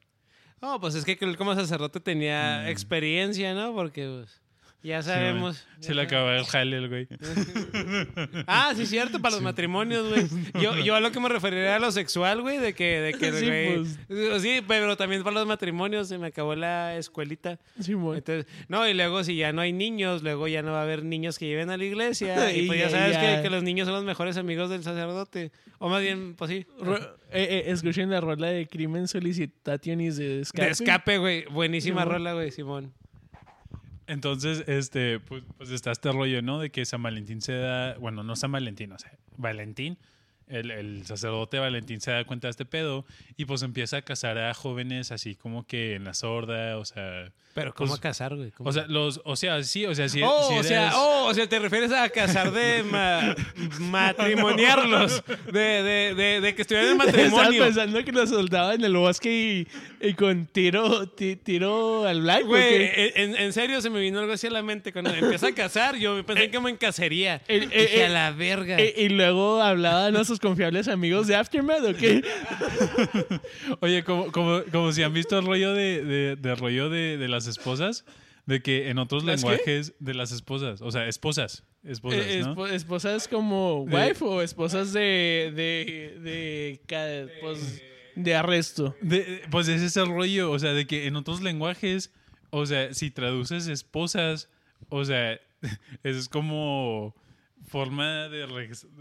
No, pues es que él como sacerdote tenía Mm. experiencia, ¿no? Porque, pues, ya sabemos. Sí, se le acaba el jale el güey. Ah, sí, cierto, para los matrimonios, güey. Yo, yo a lo que me referiría a lo sexual, güey, de que, de que el Sí, güey- Sí, pero también para los matrimonios se me acabó la escuelita. Simón. Entonces, no, y luego si ya no hay niños, luego ya no va a haber niños que lleven a la iglesia. y Y pues ya ya- sabes ya. Que, que los niños son los mejores amigos del sacerdote. O más bien, pues sí. Eh, eh, escuchen la rola de Crimen Solicitationis de Escape. De escape, güey. Buenísima Simón. rola, güey, Simón. Entonces, este, pues, pues está este rollo, ¿no? De que San Valentín se da, bueno, no San Valentín, o sea, Valentín, el, el sacerdote Valentín se da cuenta de este pedo y pues empieza a casar a jóvenes así como que en la sorda, o sea, Pero, ¿cómo Pues, a casar, güey? ¿Cómo? o sea, los, o sea, sí, o sea, si, Oh, si o sea, eres- oh, o sea, te refieres a casar de ma- matrimoniarlos, de, de, de, de que estuvieran en Estaba matrimonio. pensando que lo soltaba en el bosque y, y con tiro, ti- tiro al blanco. Güey, en, en- serio se me vino algo así a la mente. Cuando empieza a casar, yo pensé como en cacería. Eh, eh, Dije, eh, a la verga. Y, y luego hablaban a sus confiables amigos de Aftermath, ¿o qué? Oye, como, como, como si han visto el rollo de, de, de rollo de, de las esposas, de que en otros lenguajes de las esposas, o sea, esposas, esposas, Eh, ¿Esposas como De- wife o esposas de, de, de, pues, de arresto? De- pues ese es el rollo, o sea, de que en otros lenguajes, o sea, si traduces esposas, o sea, es como forma de,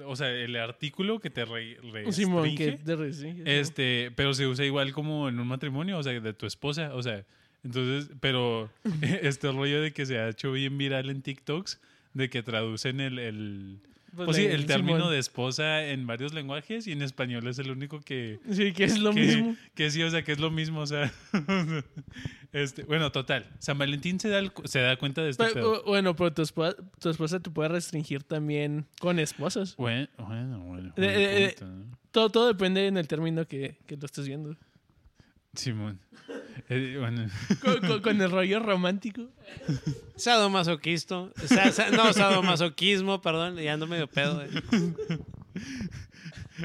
o sea, el artículo que te re- Simón, que de restringe, este, pero se usa igual como en un matrimonio, o sea, de tu esposa, o sea, entonces, pero este rollo de que se ha hecho bien viral en TikToks, de que traducen el, el Pues sí, la- el término Simón. de esposa en varios lenguajes y en español es el único que, Sí, que es lo que, mismo. que sí, o sea, que es lo mismo, o sea. este, bueno, total. San Valentín se da, el- se da cuenta de este Pe- pedo. bueno, pero tu esposa, tu esposa te puede restringir también con esposas. Bueno, bueno, bueno. Punto, ¿no? Todo, todo depende en el término que, que lo estés viendo. Simón. Eh, bueno. Con, con- con el rollo romántico. Sadomasoquisto. Sa- sa- no, sadomasoquismo, perdón. Ya ando medio pedo. eh.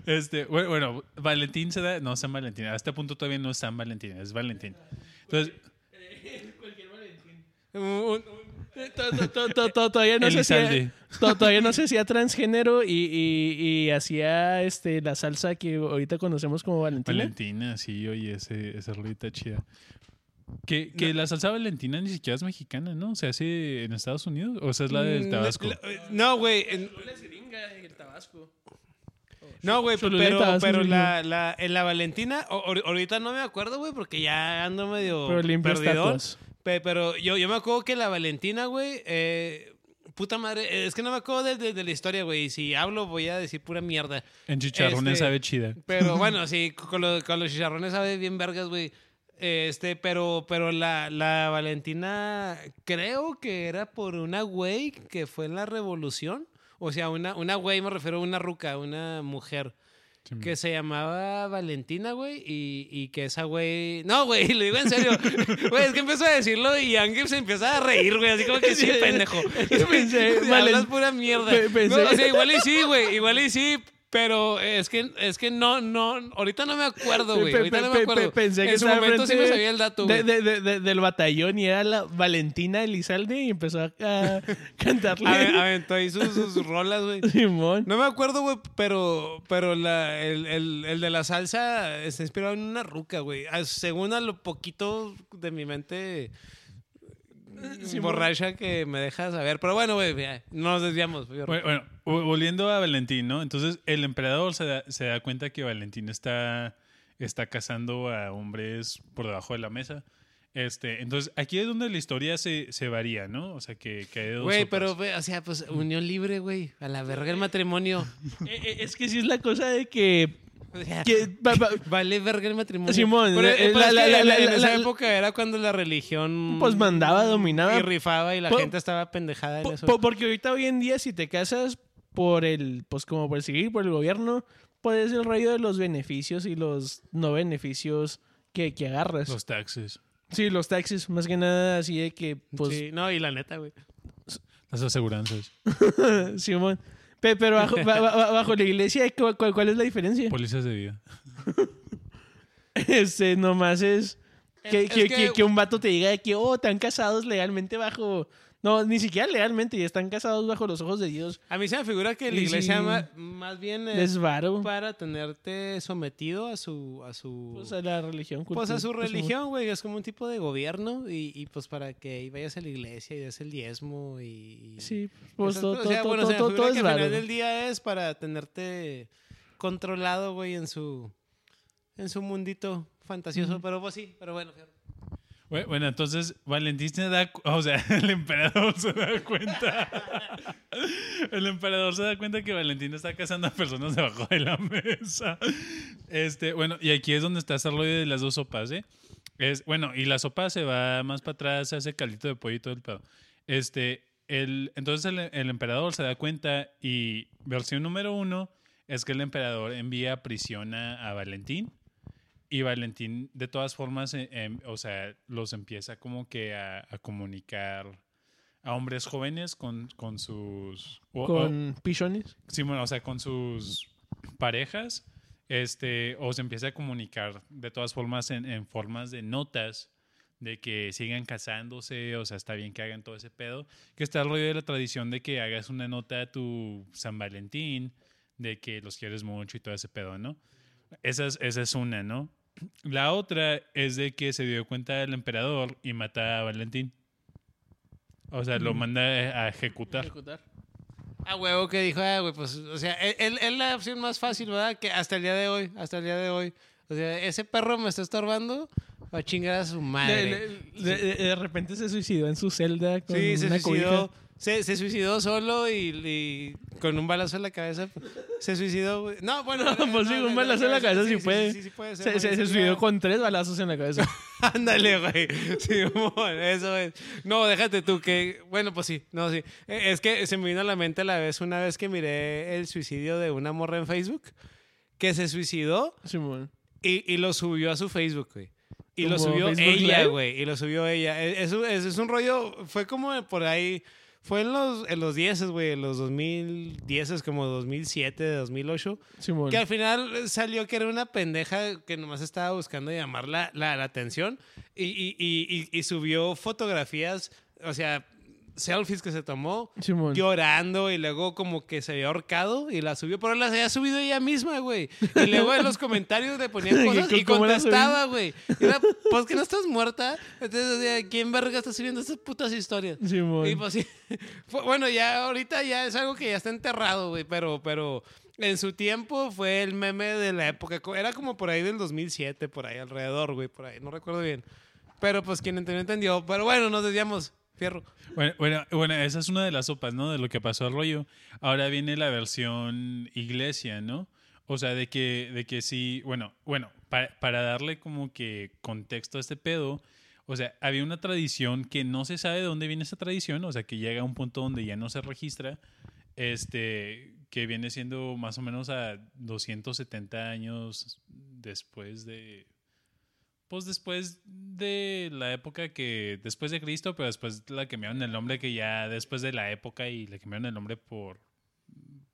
Este, bueno, bueno, Valentín se da. No, San Valentín. A este punto todavía no es San Valentín, es Valentín. Entonces, Un- un- to- to- to- to- to- Todavía no se hacía, to- todavía no se hacía transgénero y, y- y hacía este la salsa que ahorita conocemos como Valentina. Valentina, sí, oye, ese, esa rolita chida. Que, que la salsa valentina ni siquiera es mexicana, ¿no? Se hace en Estados Unidos. O sea, es la del Mm, Tabasco. la- No, güey. en- No, güey, Choluleta, pero, sí, pero sí, la, la, en la Valentina, o- ahorita no me acuerdo, güey, porque ya ando medio Pero estatuas. Pe- Pero yo, yo me acuerdo que la Valentina, güey, eh, puta madre, es que no me acuerdo de, de- de la historia, güey, y si hablo voy a decir pura mierda. En chicharrones este- sabe chida. Pero bueno, sí, con, lo- con los chicharrones sabe bien vergas, güey. Este, pero, pero la, la Valentina creo que era por una güey que fue en la revolución. O sea, una, una güey, me refiero a una ruca, una mujer. Que se llamaba Valentina, güey, y, y que esa güey... No, güey, lo digo en serio. Güey, es que empezó a decirlo y Ángel se empieza a reír, güey, así como que sí, pendejo. Pensé, Hablas Valen- pura mierda. Pe- pensé- No, o sea, igual y sí, güey, igual y sí, pero es que, es que no, no, ahorita no me acuerdo, güey, ahorita no me acuerdo. pensé que en su momento sí me sabía el dato, de- güey. de- de- de- del batallón y era la Valentina Elizalde y empezó a, a cantarle. Ave- Aventó ahí sus, sus rolas, güey. Simón. No me acuerdo, güey, pero, pero la, el, el, el de la salsa está inspirado en una ruca, güey. Ah, Según a lo poquito de mi mente Sí, borracha que me deja saber. Pero bueno, güey, no nos desviamos. Bueno, bueno, vo- volviendo a Valentín, ¿no? Entonces, el emperador se da, se da cuenta que Valentín está, está cazando a hombres por debajo de la mesa. Este, entonces, aquí es donde la historia se, se varía, ¿no? O sea, que, que hay dos Güey, pero, güey, o sea, pues unión libre, güey. A la verga el matrimonio. Eh, eh, Es que sí es la cosa de que. O sea, que va- va- Vale verga el matrimonio. Simón, Pero, eh, pues, la- es la- que la- en- la- en la- esa la- época era cuando la religión... Pues mandaba, dominaba. Y rifaba y la Po- gente estaba pendejada en po- eso. po- porque ahorita hoy en día, si te casas por el. Pues como por seguir por el gobierno, pues el rollo de los beneficios y los no beneficios que, que agarras. Los taxes, Sí, los taxis, más que nada así de que, pues, Sí, no, y la neta, güey. las aseguranzas, Simón. Pe- Pero bajo, ba- ba- bajo la iglesia, ¿cu- cu- ¿cuál es la diferencia? pólizas de vida. Este, nomás es que, Es- que, es que- que- que un vato te diga que, oh, están casados legalmente bajo... No, ni siquiera legalmente, ya están casados bajo los ojos de Dios. A mí se me figura que la Y iglesia ma- más bien es Es varo. para tenerte sometido a su... A su Pues a la religión. pues a cultura, su pues, religión, güey. Es como un tipo de gobierno y, y, pues para que ahí vayas a la iglesia y des el diezmo y... Sí, pues Esas todo, cosas. O sea, todo, bueno, todo, se me todo, figura todo que es al final del día es para tenerte controlado, güey, en su... En su mundito fantasioso. Pero pues sí, pero bueno. fíjate. Bueno, entonces Valentín se da, o sea, el emperador se da cuenta. El emperador se da cuenta que Valentín está cazando a personas debajo de la mesa. Este, bueno, y aquí es donde está ese rollo de las dos sopas, ¿eh? Es, bueno, y la sopa se va más para atrás, se hace caldito de pollo y todo el pedo. Este, el, entonces el, emperador se da cuenta y versión número uno es que el emperador envía a prisión a Valentín. Y Valentín, de todas formas, eh, em, o sea, los empieza como que a, a comunicar a hombres jóvenes con, con sus... Con pichones. sí, bueno, o sea, con sus parejas, este, o se empieza a comunicar de todas formas en, en formas de notas de que sigan casándose, o sea, está bien que hagan todo ese pedo, que está el rollo de la tradición de que hagas una nota a tu San Valentín, de que los quieres mucho y todo ese pedo, ¿no? Esa es, esa es una, ¿no? La otra es de que se dio cuenta el emperador y mata a Valentín. O sea, lo manda a ejecutar. Ah, huevo, que dijo, ah, güey, pues, o sea, él la opción más fácil, ¿verdad? Que hasta el día de hoy, hasta el día de hoy. O sea, ese perro me está estorbando, Va a chingar a su De, madre. de- de- de repente se suicidó en su celda con Sí, se una suicidó. cobija. Se, se suicidó solo y, y con un balazo en la cabeza. Se suicidó, güey. No, bueno. No, pues sí, un balazo en la cabeza sí puede. Sí, sí puede ser. Se, se- porque se sí, suicidó con tres balazos en la cabeza. Ándale, güey. Sí, eso es. No, déjate tú que. Bueno, pues sí. No, sí. Eh, Es que se me vino a la mente la vez, una vez que miré el suicidio de una morra en Facebook, que se suicidó Simón. y, y lo subió a su Facebook, güey. Y lo ¿Como subió Facebook ella, güey. Y lo subió ella. E- Es, es, es un rollo. Fue como por ahí. Fue en los, en los 10, güey. En los 2010, como 2007, 2008. Simón. Que al final salió que era una pendeja que nomás estaba buscando llamar la, la- la atención y, y- y- y- y subió fotografías, o sea, selfies que se tomó Simón. llorando y luego como que se había ahorcado y la subió, pero las había subido ella misma, güey. Y luego en los comentarios le ponían cosas y contestaba, güey. Y era, pues que no estás muerta. Entonces, o sea, ¿quién verga está subiendo estas putas historias? Simón. Y pues sí. Bueno, ya ahorita ya es algo que ya está enterrado, güey, pero, pero en su tiempo fue el meme de la época. Era como por ahí del 2007, por ahí alrededor, güey, por ahí, no recuerdo bien. Pero pues quien entendió, entendió. Pero bueno, nos desviamos, Bueno, bueno, bueno, esa es una de las sopas, ¿no? De lo que pasó al rollo. Ahora viene la versión iglesia, ¿no? O sea, de que, de que sí, bueno, bueno, para, para darle como que contexto a este pedo, o sea, había una tradición que no se sabe de dónde viene esa tradición, o sea, que llega a un punto donde ya no se registra, este, que viene siendo más o menos a 270 años después de, pues después de la época que, después de Cristo, pero después la cambiaron el nombre que ya después de la época y le cambiaron el nombre por,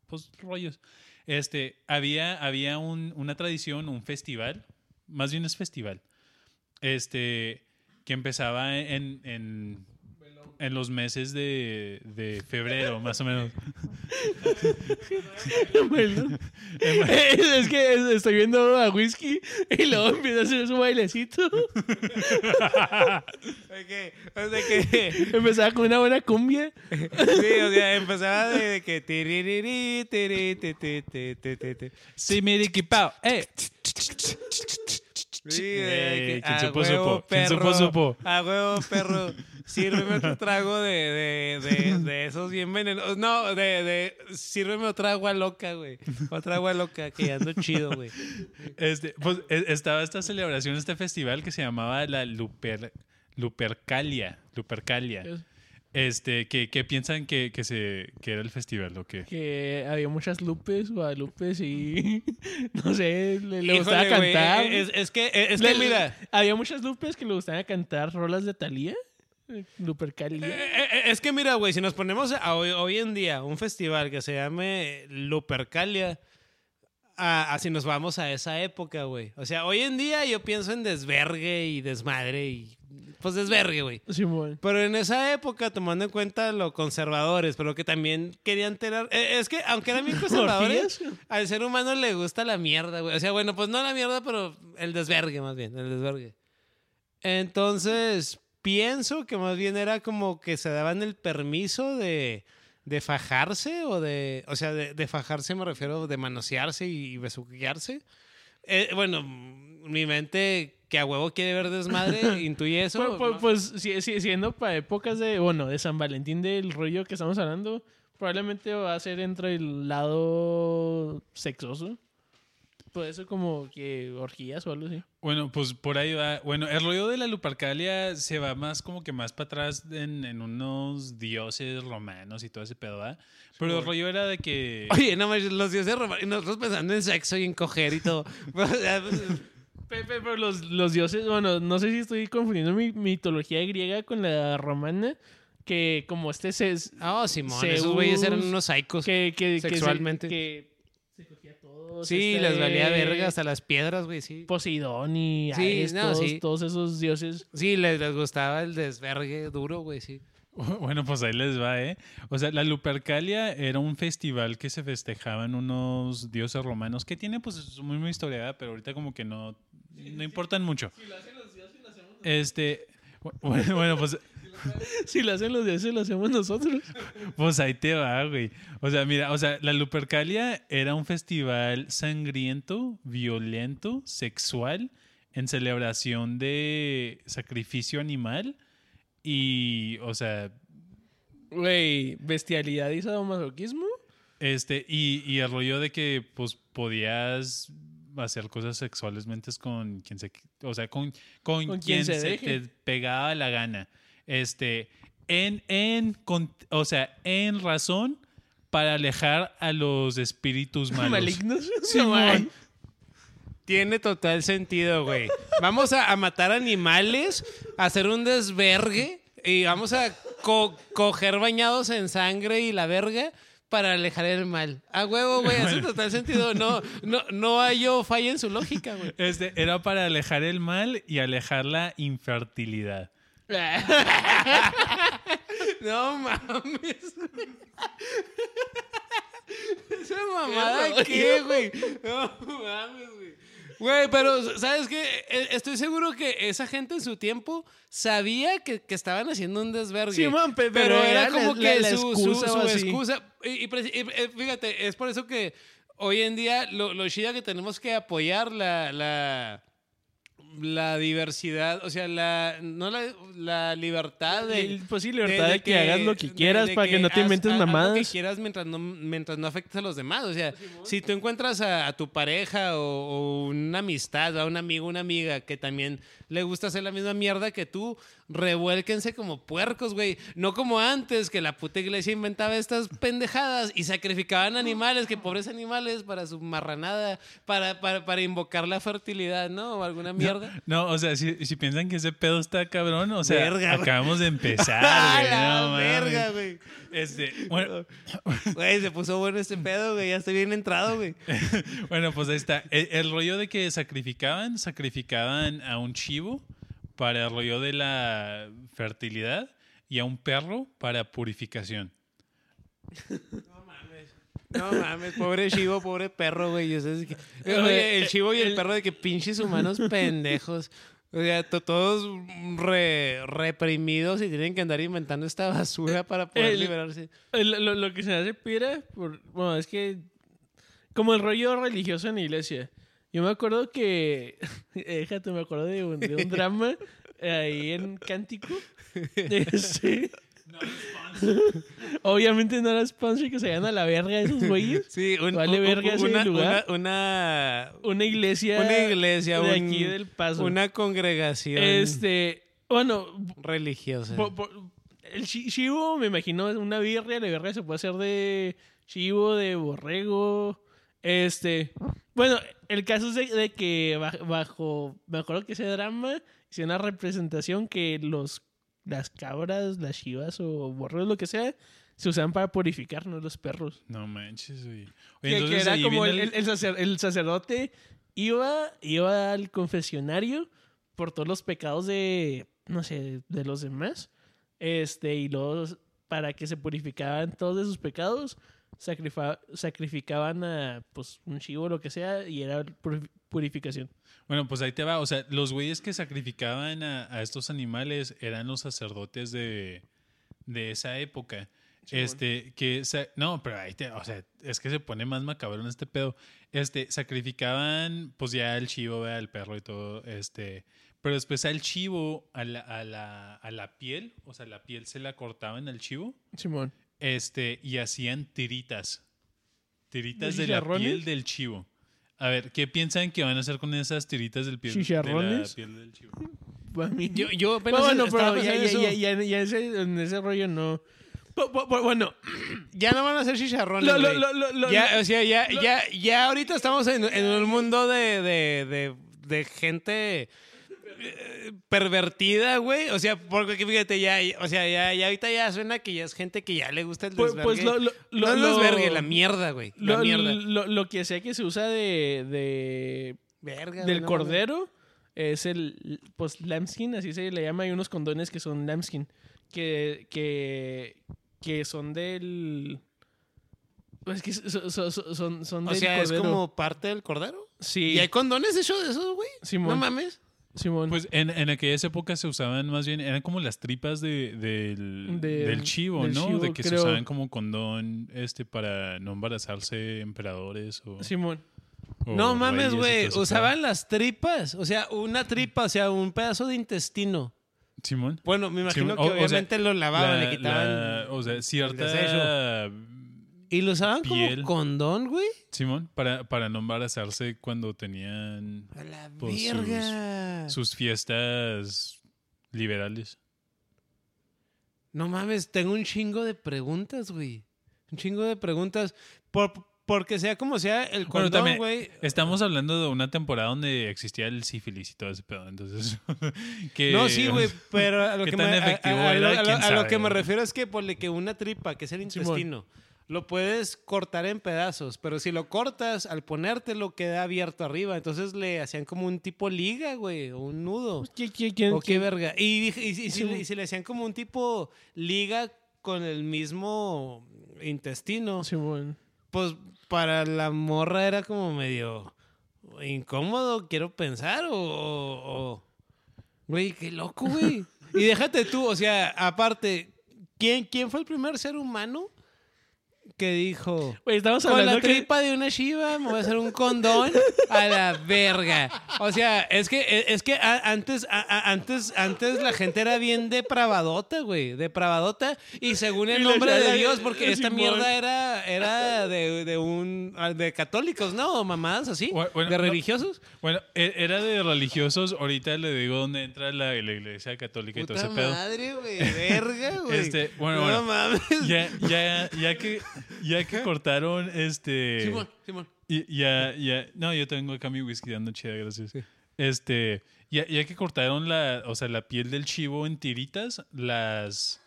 pues rollos. Este, había, había un- una tradición, un festival, más bien es festival, este, que empezaba en, en, en los meses de, de febrero, más o menos. Bueno. es, es que es- estoy viendo a Whisky y luego empieza a hacer su bailecito. Que, o sea que, Empezaba con una buena cumbia. sí, o sea, empezaba de, de que tiririrí, tiri, ti, ti, ti, ti, ti, ti. Sí, miriquipao, eh. Sí, Eh, de que, quien a supo, huevo, supo. Quien perro, supo, supo. A huevo, perro. Sírveme otro trago de, de, de, de esos bien venenosos. No, de, de. Sírveme otra agua loca, güey. Otra agua loca, que ya ando chido, güey. Este, pues e- estaba esta celebración, este festival que se llamaba la Luper, Lupercalia. Lupercalia. Este, que, que piensan que, que se, que era el festival o qué? Que había muchas lupes, guadalupes y. No sé, le, gustaba cantar. Es, es que, es Le- que mira. Había muchas lupes que le gustaban cantar rolas de Thalía. Lupercalia. Eh, eh, Es que mira, güey, si nos ponemos a hoy, hoy en día un festival que se llame Lupercalia, así nos vamos a esa época, güey. O sea, hoy en día yo pienso en desvergue y desmadre y pues desvergue, güey. Simón. Pero en esa época, tomando en cuenta lo conservadores, pero que también querían tener... eh, es que, aunque eran bien conservadores, al ser humano le gusta la mierda, güey. O sea, bueno, pues no la mierda, pero el desvergue más bien, el desvergue. Entonces, pienso que más bien era como que se daban el permiso de, de fajarse o de... O sea, de, de fajarse me refiero de manosearse y besuquearse. Eh, bueno, mi mente que a huevo quiere ver desmadre intuye eso. Pues, pues, ¿no? pues, si- si- siendo para épocas de, bueno, de San Valentín del rollo que estamos hablando, probablemente va a ser entre el lado sexoso. Puede ser como que orgías o algo así. Bueno, pues por ahí va. Bueno, el rollo de la Lupercalia se va más como que más para atrás en, en unos dioses romanos y todo ese pedo, ¿va? Pero el rollo era de que... Oye, no los dioses romanos. Y nosotros pensando en sexo y en coger y todo. Pepe, pero los, los dioses, bueno, no sé si estoy confundiendo mi mitología griega con la romana, que como este se, Ah, Simón, Zeus, esos güeyes eran unos psicos. que, que, que se- Sexualmente. que se cogía a todos. sí, este, les valía verga hasta las piedras, güey, sí. Poseidón y Sí, Ares, no, todos, sí. todos esos dioses. Sí, les, les gustaba el desvergue duro, güey, sí. Bueno, pues ahí les va, ¿eh? O sea, la Lupercalia era un festival que se festejaban unos dioses romanos que tiene pues su misma historia, pero ahorita como que no, no importan mucho. Este, bueno, bueno, pues, Si lo hacen los dioses, lo hacemos nosotros. pues ahí te va, güey. O sea, mira, o sea, la Lupercalia era un festival sangriento, violento, sexual en celebración de sacrificio animal y, o sea, Güey, bestialidad y sadomasoquismo. este, y, y el rollo de que, pues, podías hacer cosas sexualmente con quien se, o sea, con, con, Con quien, quien se se, te pegaba la gana. Este, en, en, con- o sea, en razón para alejar a los espíritus malos. Malignos. Simón. Tiene total sentido, güey. Vamos a, a matar animales, a hacer un desvergue y vamos a co- coger bañados en sangre y la verga para alejar el mal. A huevo, güey, hace total sentido. No, no, no hay yo falla en su lógica, güey. Este, era para alejar el mal y alejar la infertilidad. No mames. ¿Esa mamada qué, güey? No mames, güey. Güey, pero ¿sabes qué? E- Estoy seguro que esa gente en su tiempo sabía que, que estaban haciendo un desvergue. Simón, pe- pero, pero era era como la- que la- la su, excusa su- excusa. Y, y, eh, fíjate, es por eso que hoy en día lo, lo chida que tenemos que apoyar la, la, diversidad, o sea, la, no la, la libertad de, El- Pues sí, libertad de, que, hagas lo que quieras de para que, no te inventes haz lo que mamadas. quieras mientras no, mientras no afectes a los demás. O sea, si tú encuentras a, a tu pareja o, o una amistad, a un amigo, una amiga que también le gusta hacer la misma mierda que tú, revuélquense como puercos, güey. No como antes, que la puta iglesia inventaba estas pendejadas y sacrificaban animales, que pobres animales, para su marranada, para, para, para invocar la fertilidad, ¿no? O alguna mierda. No, o sea, si, si piensan que ese pedo está cabrón, o sea, Verga, acabamos de empezar, ¡A güey. no verga, güey! Este, bueno, Güey, se puso bueno este pedo, güey. Ya estoy bien entrado, güey. bueno, pues ahí está. El, el rollo de que sacrificaban, sacrificaban a un chivo para el rollo de la fertilidad y a un perro para purificación. No mames, pobre chivo, pobre perro, güey. O sea, es que- Oye, Oye, el chivo y el perro de que pinches humanos pendejos. O sea, to- todos re- reprimidos y tienen que andar inventando esta basura para poder El- liberarse. El- lo, lo que se hace pira, por, bueno, es que como el rollo religioso en la iglesia. Yo me acuerdo que, déjate, me acuerdo de un, de un drama ahí en Cántico. Sí. Obviamente no era sponsor que se vayan a la verga esos güeyes. Sí, un- Vale un- verga ese una, lugar. una, una, Una iglesia, una iglesia, de aquí del Paso. una congregación Este, bueno, religiosa. El chi- chivo, me imagino, es una birria. La birria se puede hacer de chivo, de borrego. Este. Bueno, el caso es de, de que ba- bajo. Me acuerdo que ese drama hice una representación que los las cabras, las chivas o borregos, lo que sea, se usaban para purificar, no los perros. No manches, güey. Oye, Que, era como el, el- el sacer- el sacerdote iba, iba al confesionario por todos los pecados de, no sé, de los demás. Este, y luego, para que se purificaban todos de sus pecados, sacrificaban a, pues, un chivo o lo que sea, y era puri- purificación. Bueno, pues ahí te va. O sea, los güeyes que sacrificaban a, a estos animales eran los sacerdotes de, de esa época. Este, que. No, pero ahí te. O sea, es que se pone más macabrón este pedo. Este, sacrificaban, pues ya el chivo, el perro y todo. Este. Pero después al chivo, a la, a la, a la piel, o sea, la piel se la cortaban al chivo. Simón. Este, y hacían tiritas. Tiritas ¿De de la piel del chivo. A ver, ¿qué piensan que van a hacer con esas tiritas del piel, de la piel del chivo? Yo, yo apenas bueno, estaba pero ya, ya, en ya, eso. ya- ya ese- en ese rollo no. Bu- bu- bu- Bueno, Ya no van a hacer chicharrones, lo, lo, güey. lo, lo, lo- ya, o sea, ya, lo- ya, ya ahorita estamos en, en un mundo de, de, de, de gente eh, pervertida, güey. O sea, porque fíjate, ya, o sea, ya, ya ahorita ya suena que ya es gente que ya le gusta el Pues- desvergue. pues lo- lo- no lo- desvergue, la mierda, güey. La lo, mierda. lo, lo que sé que se usa de, de Verga, del no cordero es el pues lambskin, así se le llama. Hay unos condones que son lambskin, que, que, que son del... Pues que so- so- so- son, son mames. del O sea, es como parte del cordero. Sí, ¿Y hay condones hechos de esos, güey? Simón. No mames. Simón. Pues en, en aquellas épocas se usaban más bien, eran como las tripas de, del, Del- del chivo, del ¿no? chivo, de que se usaban como condón este para no embarazarse emperadores o, Simón. o No mames, güey. Usaban las tripas. O sea, una tripa, o sea, un pedazo de intestino. Simón. Bueno, me imagino que o- o sea, obviamente lo lavaban, La- le quitaban. la- o sea, cierta. Y lo usaban piel. como condón, güey. Simón, para, para no embarazarse cuando tenían A la Pues sus- verga. sus fiestas liberales. No mames, tengo un chingo de preguntas, güey. Un chingo de preguntas. Por, porque sea como sea, el Bueno, condón, también güey. estamos hablando de una temporada donde existía el sífilis y todo ese pedo. Entonces, que, No, sí, güey, pero a lo, ¿Qué que me, refiero es que ponle que una tripa, que es el intestino, lo puedes cortar en pedazos, pero si lo cortas, al ponértelo queda abierto arriba. Entonces le hacían como un tipo liga, güey, o un nudo. ¿Qui- qui- quién- O qué verga. Y, y, si- y si, Sí. le- y si le hacían como un tipo liga con el mismo intestino, Simón. pues para la morra era como medio incómodo, quiero pensar, o... o- o- Güey, qué loco, güey. y déjate tú, o sea, aparte, ¿quién, ¿quién fue el primer ser humano que dijo... Güey, estamos Con hablando la que... tripa de una shiva me voy a hacer un condón a la verga. O sea, es que es que a- antes a- a- antes antes la gente era bien depravadota, güey, depravadota y según el Y nombre de Dios porque esta Simón. mierda era era de, de un de católicos, ¿no? Mamadas así, Bueno, bueno, de no. religiosos. Bueno, e- era de religiosos. Ahorita le digo dónde entra la, la iglesia católica y todo Puta ese pedo. madre, güey, verga, güey. Este, bueno, no bueno. mames. Ya, ya, ya que, ya que cortaron este. Simón, Simón. Y- ya, ya. No, yo tengo acá mi whisky dando chida, gracias. Este. Ya, ya que cortaron la, o sea, la piel del chivo en tiritas, las.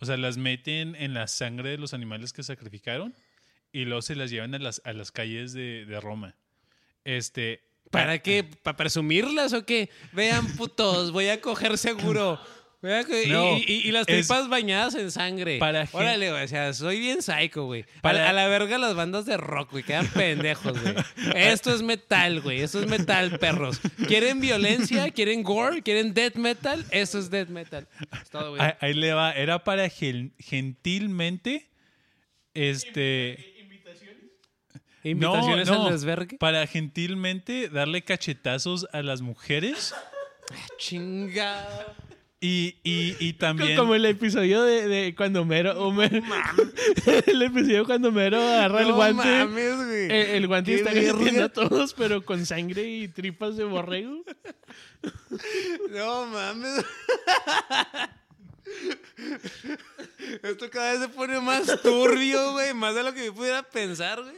O sea, las meten en la sangre de los animales que sacrificaron y luego se las llevan a las, a las calles de, de Roma. Este. ¿Para qué? ¿Para presumirlas o qué? Vean, putos, voy a coger seguro. Y- No, y, y- y las es- tripas bañadas en sangre. Para Órale, güey. O sea, soy bien psycho, güey. A, Para- la- a la verga las bandas de rock, güey. Quedan pendejos, güey. Esto es metal, güey. Esto es metal, perros. ¿Quieren violencia? ¿Quieren gore? ¿Quieren death metal? Esto es death metal. Es todo, güey. Ahí, ahí le va. Era para gen- gentilmente. Este. Invitaciones no, no. al desvergue. Para gentilmente darle cachetazos a las mujeres. Chingada. Y, y, y también. Como el episodio de, de cuando Mero... Homero- el episodio cuando Mero agarra el No guante. mames, güey. El, el guante está verga. cayendo a todos, pero con sangre y tripas de borrego. No mames. Esto cada vez se pone más turbio, güey. Más de lo que yo pudiera pensar, güey.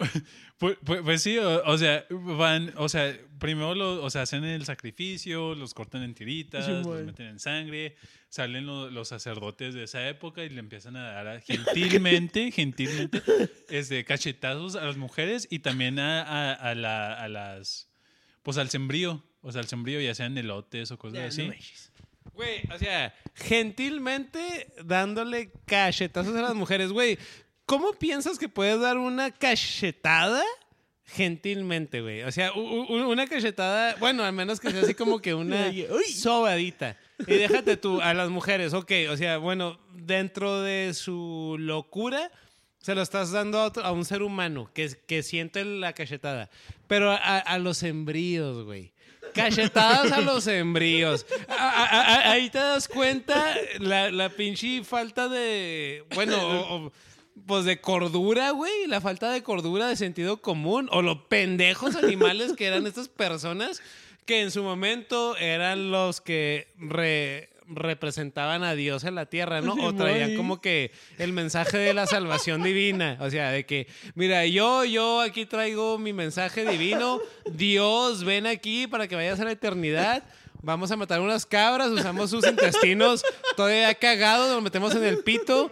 Pues, pues- pues sí, o, o sea, van, o sea, primero lo, o sea, hacen el sacrificio, los cortan en tiritas, Sí, los meten en sangre, salen lo- los sacerdotes de esa época y le empiezan a dar a- gentilmente, gentilmente, este, cachetazos a las mujeres y también a, a- a la- a las, pues al sembrío, o sea, al sembrío, ya sean elotes o cosas así. Güey, o sea, gentilmente dándole cachetazos a las mujeres, güey. ¿Cómo piensas que puedes dar una cachetada gentilmente, güey? O sea, una cachetada, bueno, al menos que sea así como que una sobadita. Y déjate tú, a las mujeres, ok, o sea, bueno, dentro de su locura, se lo estás dando a, otro- a un ser humano que, que siente la cachetada. Pero a, a los embríos, güey. Cachetadas a los a- ahí te das cuenta la, la pinche falta de. Bueno, o- o, pues de cordura, güey. La falta de cordura, de sentido común. O los pendejos animales que eran estas personas que en su momento eran los que re- representaban a Dios en la tierra, ¿no? O traían como que el mensaje de la salvación divina. O sea, de que, mira, yo, yo aquí traigo mi mensaje divino. Dios, ven aquí para que vayas a la eternidad. Vamos a matar unas cabras, usamos sus intestinos todavía cagados, los metemos en el pito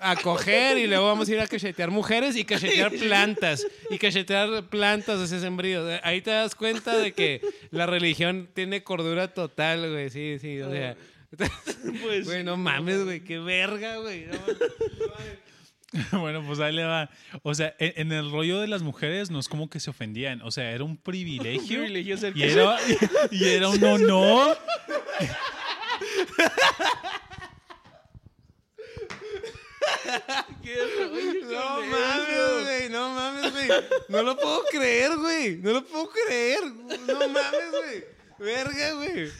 a coger y luego vamos a ir a cachetear mujeres y cachetear plantas y cachetear plantas de ese sembrío. Ahí te das cuenta de que la religión tiene cordura total, güey. Sí, sí, o sea. Pues, Güey, no mames, güey, qué verga, güey. no. Bueno, pues ahí le va. O sea, en, en el rollo de las mujeres no es como que se ofendían. O sea, era un privilegio. privilegio ser y, era, y era un honor. No mames, güey, no mames, güey. No lo puedo creer, güey. No lo puedo creer. No mames, güey. Verga, güey.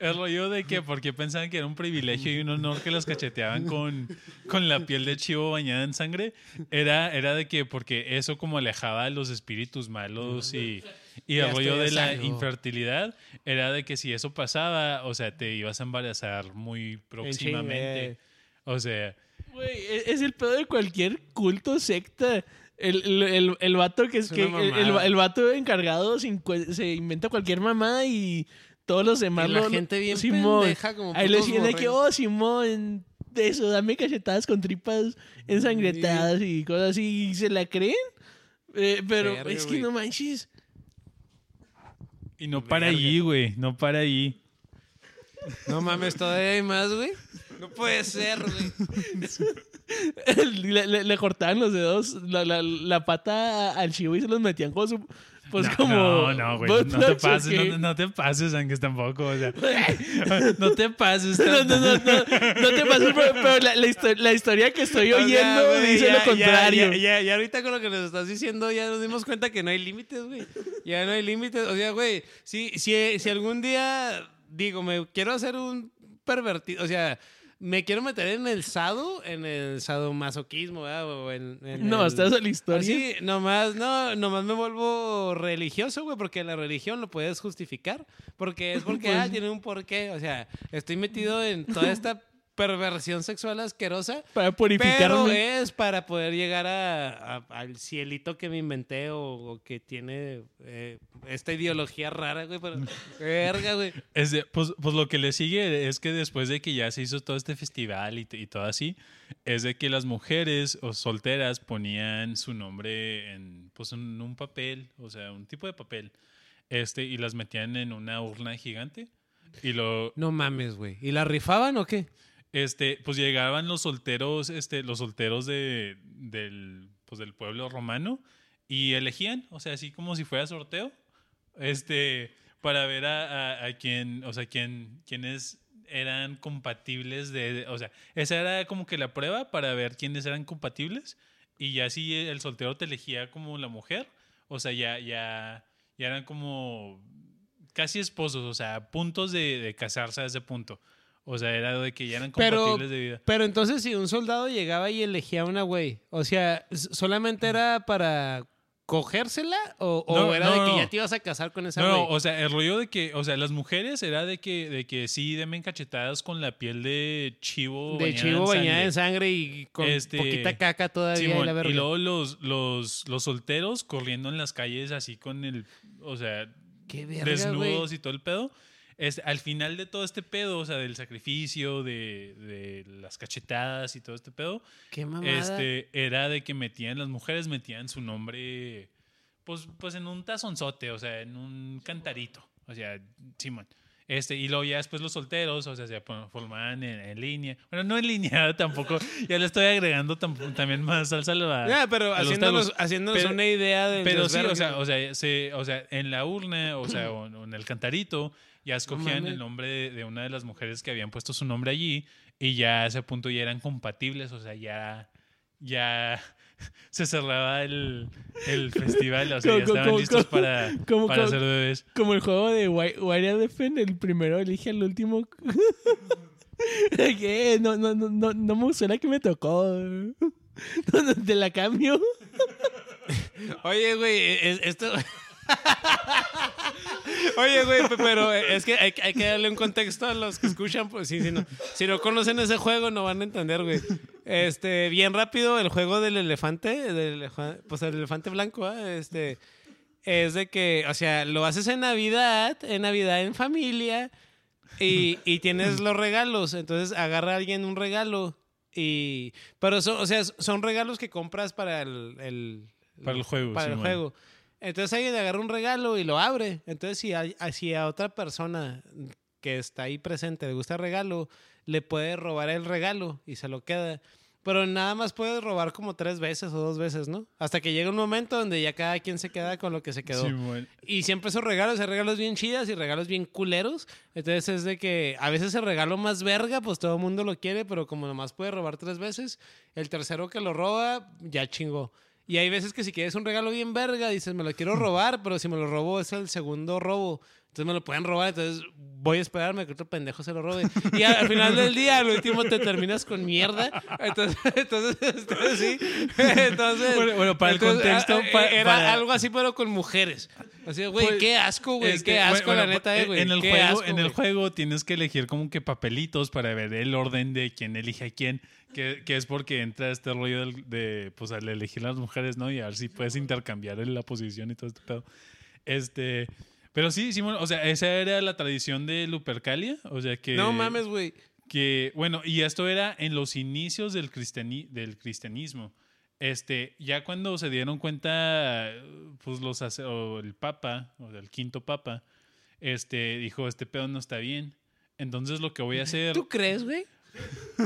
El rollo de que porque pensaban que era un privilegio y un honor que los cacheteaban con, con la piel de chivo bañada en sangre, era, era de que porque eso como alejaba a los espíritus malos y, y el rollo de la infertilidad era de que si eso pasaba, o sea, te ibas a embarazar muy En próximamente. chingue. O sea, Güey, e- es el pedo de cualquier culto, secta. El, el, el, el vato que es, Es que el, el- mamada. el vato encargado se, inventa cualquier mamá y todos los demás Y la lo- gente bien Simón. pendeja como Ahí le decían de que, oh, Simón, de eso, dame cachetadas con tripas ensangretadas y cosas así. ¿Y se la creen? Eh, pero Verga, es que no manches. y no para Verga. allí, güey, no para allí. No mames, todavía hay más, güey. No puede ser, güey. le, le- le cortaban los dedos, la, la, la pata al chivo y se los metían con su. Pues no, como. no, no, güey, no te ¿o pases, no, no te pases, Ángel, tampoco, o sea, no te pases. No, no, no, no, no te pases, pero, pero la, la la historia que estoy O sea, oyendo güey, dice ya- lo ya- contrario. Ya, ya, ya ahorita con lo que nos estás diciendo ya nos dimos cuenta que no hay límites, güey. Ya no hay límites. O sea, güey, si, si, si algún día, digo, me quiero hacer un pervertido, o sea, me quiero meter en el sado, en el sadomasoquismo, ¿verdad? O en, en no, el- estás a la historia. Así, nomás, no, nomás me vuelvo religioso, güey, porque la religión lo puedes justificar. Porque es porque, Pues- ah, tiene un porqué. O sea, estoy metido en toda esta perversión sexual asquerosa. Para Pero purificarme. es para poder llegar a, a- al cielito que me inventé o, o que tiene eh, esta ideología rara, güey. Pero, verga, güey. Es de- pues, pues lo que le sigue es que después de que ya se hizo todo este festival y, y todo así, es de que las mujeres o solteras ponían su nombre en, pues, en un papel, o sea, un tipo de papel, este, y las metían en una urna gigante. Y lo, No mames, güey. ¿Y la rifaban o qué? Este, pues llegaban los solteros, este, los solteros de, del, pues, del pueblo romano y elegían, o sea, así como si fuera sorteo, este, para ver a, a, quién, o sea, quién, quiénes eran compatibles de, de- o sea, esa era como que la prueba para ver quiénes eran compatibles y ya si el soltero te elegía como la mujer, o sea, ya, ya, ya eran como casi esposos, o sea, puntos de, de casarse a ese punto. O sea, era de que ya eran Pero- compatibles de vida. Pero entonces si un soldado llegaba y elegía a una güey, o sea, ¿solamente era para cogérsela o, o No, era no, de que no. ya te ibas a casar con esa No, güey? no, o sea, el rollo de que, o sea, las mujeres era de que, de que sí cachetadas con la piel de chivo. de bañada chivo en bañada en sangre. y con Este, poquita caca todavía y Simón, la y luego los, los, los solteros corriendo en las calles así con el, o sea, Qué verga, desnudos y todo el pedo. Es, al final de todo este pedo, o sea, del sacrificio, de, de las cachetadas y todo este pedo, Qué mamada. este, era de que metían, las mujeres metían su nombre, pues, pues en un tazonzote, o sea, en un cantarito, o sea, Simón. Este, y luego ya después los solteros, o sea, se formaban en, en línea. Bueno, no en línea tampoco. Ya le estoy agregando tam- también más salsa a, la- Ya, pero a haciéndonos, haciéndonos Pero- una idea del Pero sí, o sea, o sea, se- o sea, en la urna, o sea, o en el cantarito, ya escogían el nombre de, de una de las mujeres que habían puesto su nombre allí y ya a ese punto ya eran compatibles, o sea, ya, ya se cerraba el, el festival, o sea, ya ¿Cómo, estaban cómo, listos cómo, para, cómo, para cómo? ser bebés. Como el juego de Wi- Wire Elephant, el primero elige al último. ¿Qué? No, no, no, no, no me la que me tocó. No, no, Te la cambio. Oye, güey, es- esto... Oye, güey, pe- pero es que hay, hay que darle un contexto a los que escuchan, pues sí, si no, si no conocen ese juego no van a entender, güey. Este, bien rápido, el juego del elefante, del pues el elefante blanco, ¿ah? este, es de que, o sea, lo haces en Navidad, en Navidad en familia, y, y tienes los regalos, entonces agarra a alguien un regalo, y, pero son, o sea, son regalos que compras para el, el- Para el juego, Para el juego. Entonces alguien agarra un regalo y lo abre. Entonces, si a, a- si a otra persona que está ahí presente le gusta el regalo, le puede robar el regalo y se lo queda. Pero nada más puede robar como tres veces o dos veces, ¿no? Hasta que llega un momento donde ya cada quien se queda con lo que se quedó. Simón. Y siempre esos regalos, hay regalos bien chidas y regalos bien culeros. Entonces es de que a veces el regalo más verga, pues todo el mundo lo quiere, pero como nomás puede robar tres veces, el tercero que lo roba, ya chingó. Y hay veces que si quieres un regalo bien verga, dices, me lo quiero robar, pero si me lo robo es el segundo robo. Entonces me lo pueden robar, entonces voy a esperarme que otro pendejo se lo robe. Y al final del día, al último te terminas con mierda. Entonces, entonces, entonces sí. Entonces, Bueno, bueno, para el contexto, era para- algo así, pero con mujeres. Así, güey, Pues, qué asco, güey, Este, qué asco, bueno, la neta, eh, güey. En el juego, asco, en el juego tienes que elegir como que papelitos para ver el orden de quién elige a quién. Que, que es porque entra este rollo de, pues al elegir las mujeres, ¿no? Y a ver si puedes intercambiar en la posición y todo este pedo. Este. Pero sí, Simón, o sea, esa era la tradición de Lupercalia. O sea que. No mames, güey. que bueno y esto era en los inicios del, cristiani- del cristianismo este ya cuando se dieron cuenta pues los sace- o el papa o el quinto papa este dijo este pedo no está bien entonces lo que voy a hacer ¿Tú crees, güey?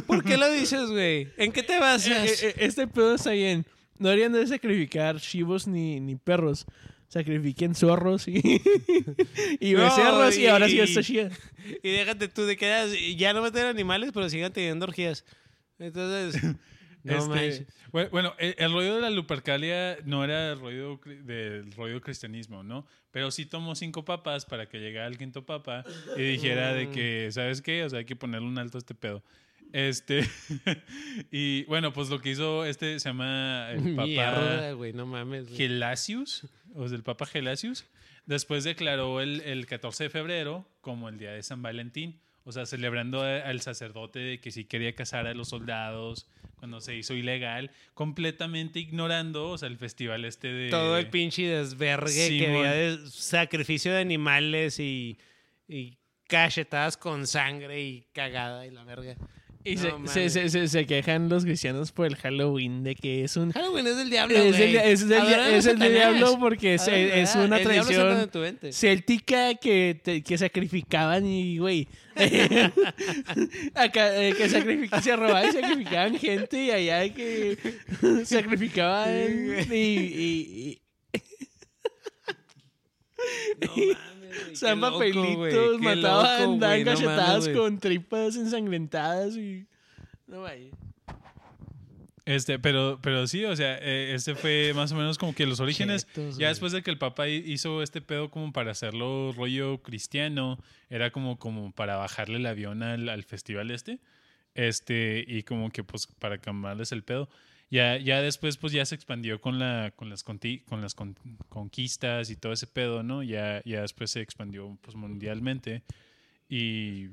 ¿Por qué lo dices, güey? ¿En qué te basas? Eh, eh, este pedo está bien. No deberían de sacrificar chivos ni, ni perros. Sacrifiquen zorros y, y No, becerros y, y- ahora sí está chida. Y déjate tú de que ya- ya no meten animales, pero sigan teniendo orgías. Entonces, no Este, bueno, bueno, el, el rollo de la Lupercalia no era el rollo del rollo cristianismo, ¿no? Pero sí tomó cinco papas para que llegara el quinto papa y dijera de que, ¿sabes qué? O sea, hay que ponerle un alto a este pedo. Este, y bueno, pues lo que hizo este se llama el papa Mierda, güey, no mames. güey. Gelasius, o sea, el papa Gelasius. Después declaró el, el 14 de febrero como el día de San Valentín. O sea, celebrando al sacerdote de que sí quería casar a los soldados cuando se hizo ilegal, completamente ignorando, o sea, el festival este de... Todo el pinche desvergue que Simón. había de sacrificio de animales y, y cachetadas con sangre y cagada y la verga. Y No se, se, se, quejan los cristianos por el Halloween de que es un... Halloween es del diablo, Es el, es del- es el diablo porque es, es una el mente. céltica que, te- que sacrificaban y, güey, acá eh, que sacrific- se robaban y sacrificaban gente y allá que sacrificaban y, y, y No qué loco, papelitos, mataban, loco, daban güey, no cachetadas mames, güey. con tripas ensangrentadas y... No, vaya. Este, pero, pero sí, o sea, eh, este fue más o menos como que los orígenes. Chetos, ya después de que el Papa hi- hizo este pedo como para hacerlo rollo cristiano, era como, como para bajarle el avión al, al festival este. Este, y como que pues para cambiarles el pedo. Ya, ya después pues ya se expandió con la, con las conti- con las con- conquistas y todo ese pedo, ¿no? Ya, ya después se expandió pues mundialmente. Y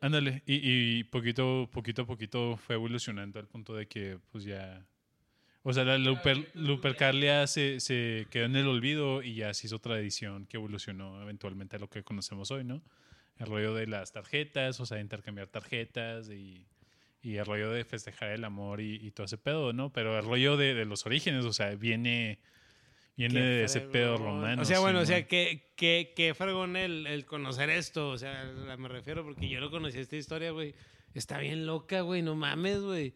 ándale, y, y poquito, poquito a poquito fue evolucionando al punto de que pues ya. O sea, la Luper, Lupercalia se, se quedó en el olvido y ya se hizo tradición que evolucionó eventualmente a lo que conocemos hoy, ¿no? El rollo de las tarjetas, o sea, intercambiar tarjetas y, y el rollo de festejar el amor y, y todo ese pedo, ¿no? Pero el rollo de, de los orígenes, o sea, viene, viene de ese pedo romano. O sea, bueno, o sea, que, que, que fregón el, el conocer esto. O sea, me refiero porque yo no conocía esta historia, güey. Está bien loca, güey. No mames, güey.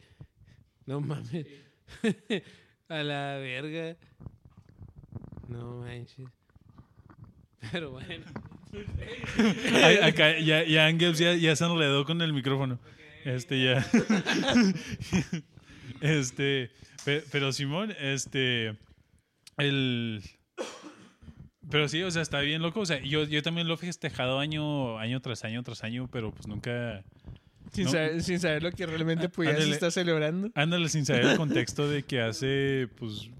No mames. A la verga. No manches. Pero bueno. Acá ya, ya Angels ya, ya se enredó con el micrófono. Este ya. este. pe- Pero Simón, este. El. Pero sí, o sea, está bien loco. O sea, yo, yo también lo he festejado año, año tras año tras año, pero pues nunca. Sin, No. saber, sin saber lo que realmente pudiera Ándale. estar celebrando. Ándale sin saber el contexto de que hace, pues.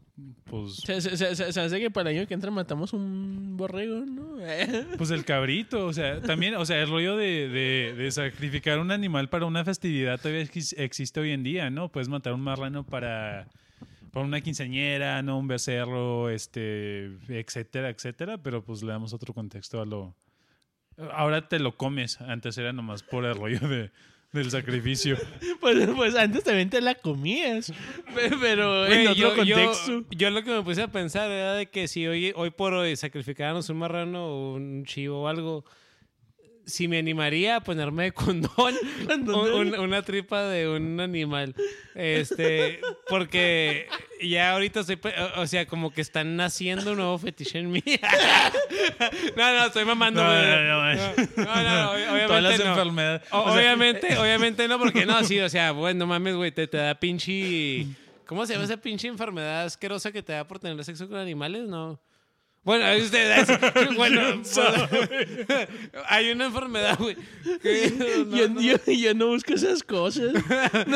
Pues. Se, se, se, se- se hace que para el año que entra matamos un borrego, ¿no? Pues el cabrito, o sea, también, o sea, el rollo de, de- de sacrificar un animal para una festividad todavía ex- existe hoy en día, ¿no? Puedes matar un marrano para, para una quinceañera, ¿no? Un becerro, este, etcétera, etcétera, pero pues le damos otro contexto a lo... Ahora te lo comes, antes era nomás por el rollo de, del sacrificio. Pues, pues antes también te la comías. Pe- Pero en Güey, otro yo, yo- contexto. yo lo que me puse a pensar era de que si hoy, hoy por hoy sacrificáramos un marrano o un chivo o algo, si me animaría a ponerme de condón un- un- una tripa de un animal. Este, porque ya ahorita estoy, pe- o sea, como que están naciendo un nuevo fetiche en mí. no, no, estoy mamando. No, no, no, no, no, no, ob- Todas las obviamente no. enfermedades. O- O sea, obviamente, obviamente no, porque no, sí, o sea, bueno, mames, güey, te, te da pinche ¿Cómo se llama esa pinche enfermedad asquerosa que te da por tener sexo con animales? No. Bueno, usted, bueno, pues, hay una enfermedad, güey. no, yo, no. yo- yo no busco esas cosas.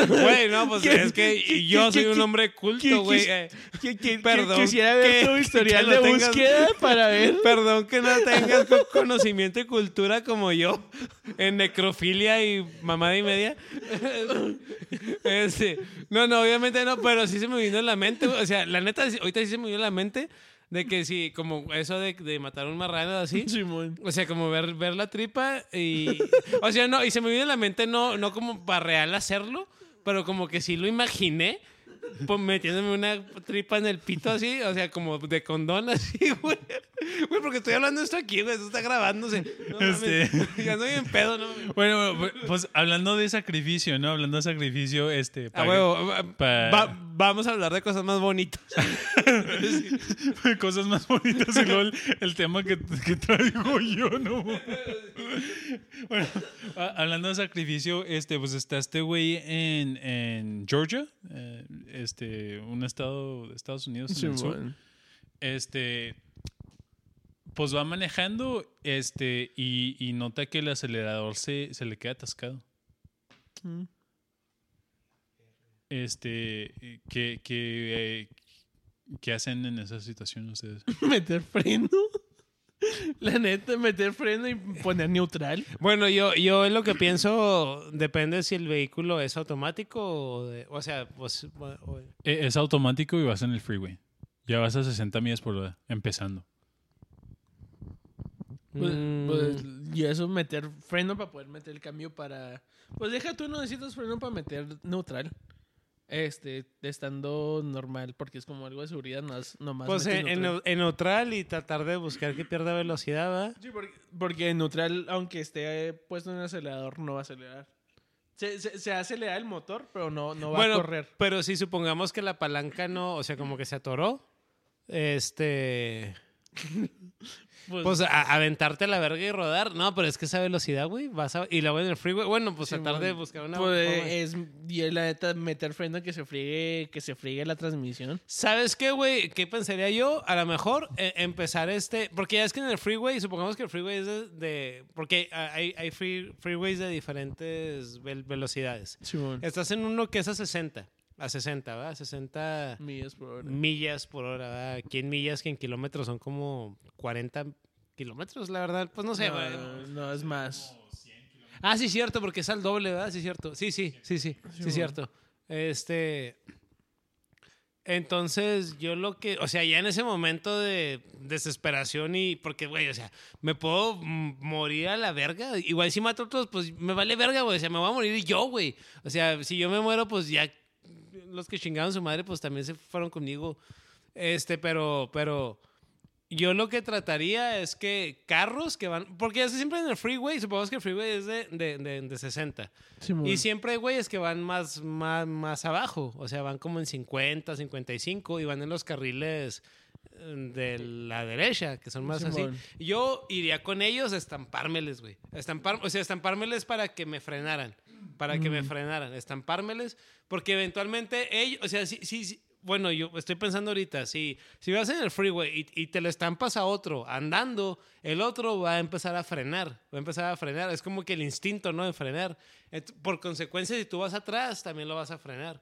Güey, no, pues ¿Qué- es que yo soy un hombre culto, güey. eh. Perdón, quisiera ver que- tu historial que de tengas- búsqueda para ver. Perdón que no tengas co- conocimiento y cultura como yo en necrofilia y mamada y media. Este, no, no, obviamente no, pero sí se me vino en la mente. O sea, la neta, ahorita sí se me vino en la mente de que sí, como eso de, de matar a un marrano así. Simón. O sea, como ver, ver la tripa y... O sea, no, y se me vino en la mente no, no como para real hacerlo, pero como que sí lo imaginé, pues metiéndome una tripa en el pito así, o sea, como de condón así, güey. Güey, porque estoy hablando esto aquí, güey, esto está grabándose. No, mames, Este- Ya estoy en pedo, ¿no? Bueno, bueno, pues hablando de sacrificio, ¿no? Hablando de sacrificio, este... Para- va- pa- va- vamos a hablar de cosas más bonitas. cosas más bonitas y luego el, el tema que, que traigo yo, ¿no? bueno, a- hablando de sacrificio, este, pues está este güey en, en Georgia, eh, este, un estado de Estados Unidos en el sur. Este, pues va manejando, este, y, y nota que el acelerador se, se le queda atascado. Mm. Este, ¿qué, qué, eh, qué hacen en esa situación ustedes? Meter freno. La neta, meter freno y poner neutral. Bueno, yo, yo en lo que pienso, depende si el vehículo es automático o, de- o sea, pues... o- E- Es automático y vas en el freeway. Ya vas a 60 millas por hora, empezando. Pues, Mm. pues, y eso meter freno para poder meter el cambio para. Pues deja tú, no necesitas freno para meter neutral. Este, estando normal, porque es como algo de seguridad, no nomás. Pues metes en, en neutral. neu- en neutral y tratar de buscar que pierda velocidad, ¿va? Sí, porque, porque en neutral, aunque esté puesto en el acelerador, no va a acelerar. Se, se, se acelera el motor, pero no, no va bueno, a correr. pero si supongamos que la palanca no, o sea, como que se atoró, este... Pues, Pues a- aventarte a la verga y rodar. No, pero es que esa velocidad, güey, vas a... Y luego en el freeway, bueno, pues tratar de buscar una... pues, forma. es, y la neta, meter freno que se friegue, que se friegue la transmisión. ¿Sabes qué, güey? ¿Qué pensaría yo? A lo mejor eh, empezar este... Porque ya es que en el freeway, supongamos que el freeway es de... de- porque hay, hay free- freeways de diferentes vel- velocidades. Simón. Estás en uno que es a 60. A 60, ¿verdad? 60 Millas por hora. millas por hora, ¿verdad? Aquí en millas que en kilómetros son como 40 kilómetros, la verdad. Pues no sé, güey. no, no, es más. Ah, sí, cierto, porque es al doble, ¿verdad? Sí, cierto. Sí, sí, sí, sí, sí, bueno. cierto. Este. Entonces, yo lo que. O sea, ya en ese momento de desesperación y. Porque, güey, o sea, me puedo morir a la verga. Igual si mato a otros, pues me vale verga, güey. O sea, me voy a morir yo, güey. O sea, si yo me muero, pues ya. Los que chingaron su madre, pues también se fueron conmigo. Este, pero. Pero. Yo lo que trataría es que carros que van. Porque es siempre en el freeway, supongamos que el freeway es de, de, de, de 60. Simón. Y siempre hay güeyes que van más, más, más abajo. O sea, van como en 50, 55 y van en los carriles eh, de la derecha, que son más así. Yo iría con ellos a estampármeles, güey. Estampar, o sea, estampármeles para que me frenaran. Para que me frenaran. Estampármeles. Porque eventualmente ellos, o sea, sí, sí, sí, bueno, yo estoy pensando ahorita, si, si vas en el freeway y, y te lo estampas a otro andando, el otro va a empezar a frenar, va a empezar a frenar. Es como que el instinto, ¿no? De frenar. Por consecuencia, si tú vas atrás, también lo vas a frenar.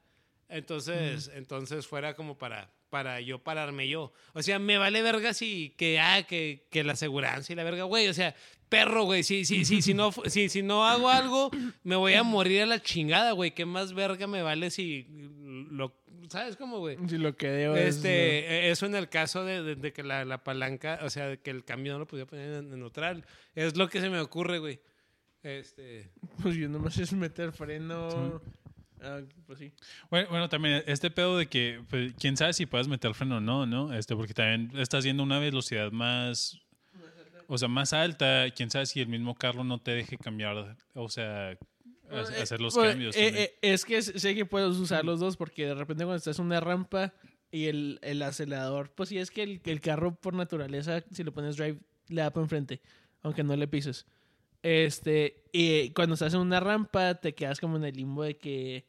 Entonces, entonces fuera como para, para yo pararme yo. O sea, me vale verga si que, ah, que, que la aseguranza y la verga, güey. O sea, perro, güey. Si, si, si, si, no, fu- si, si no hago algo, me voy a morir a la chingada, güey. ¿Qué más verga me vale si lo... ¿Sabes cómo, güey? Si lo que debo es- Este, eh, eso en el caso de, de- de que la, la palanca, o sea, de que el cambio no lo podía poner en, en neutral. Es lo que se me ocurre, güey. Este, Pues yo nomás es meter freno. Ah, pues sí. Bueno, bueno, también este pedo de que, pues, quién sabe si puedes meter freno o no, ¿no? Este, porque también estás yendo a una velocidad más, o sea, más alta. Quién sabe si el mismo carro no te deje cambiar, o sea, Eh, hacer los pues, cambios. eh, eh, es que sé que puedes usar los dos porque de repente cuando estás en una rampa y el, el acelerador, pues sí es que el, el carro por naturaleza, si le pones drive, le da para enfrente, aunque no le pises. Este, y cuando estás en una rampa te quedas como en el limbo de que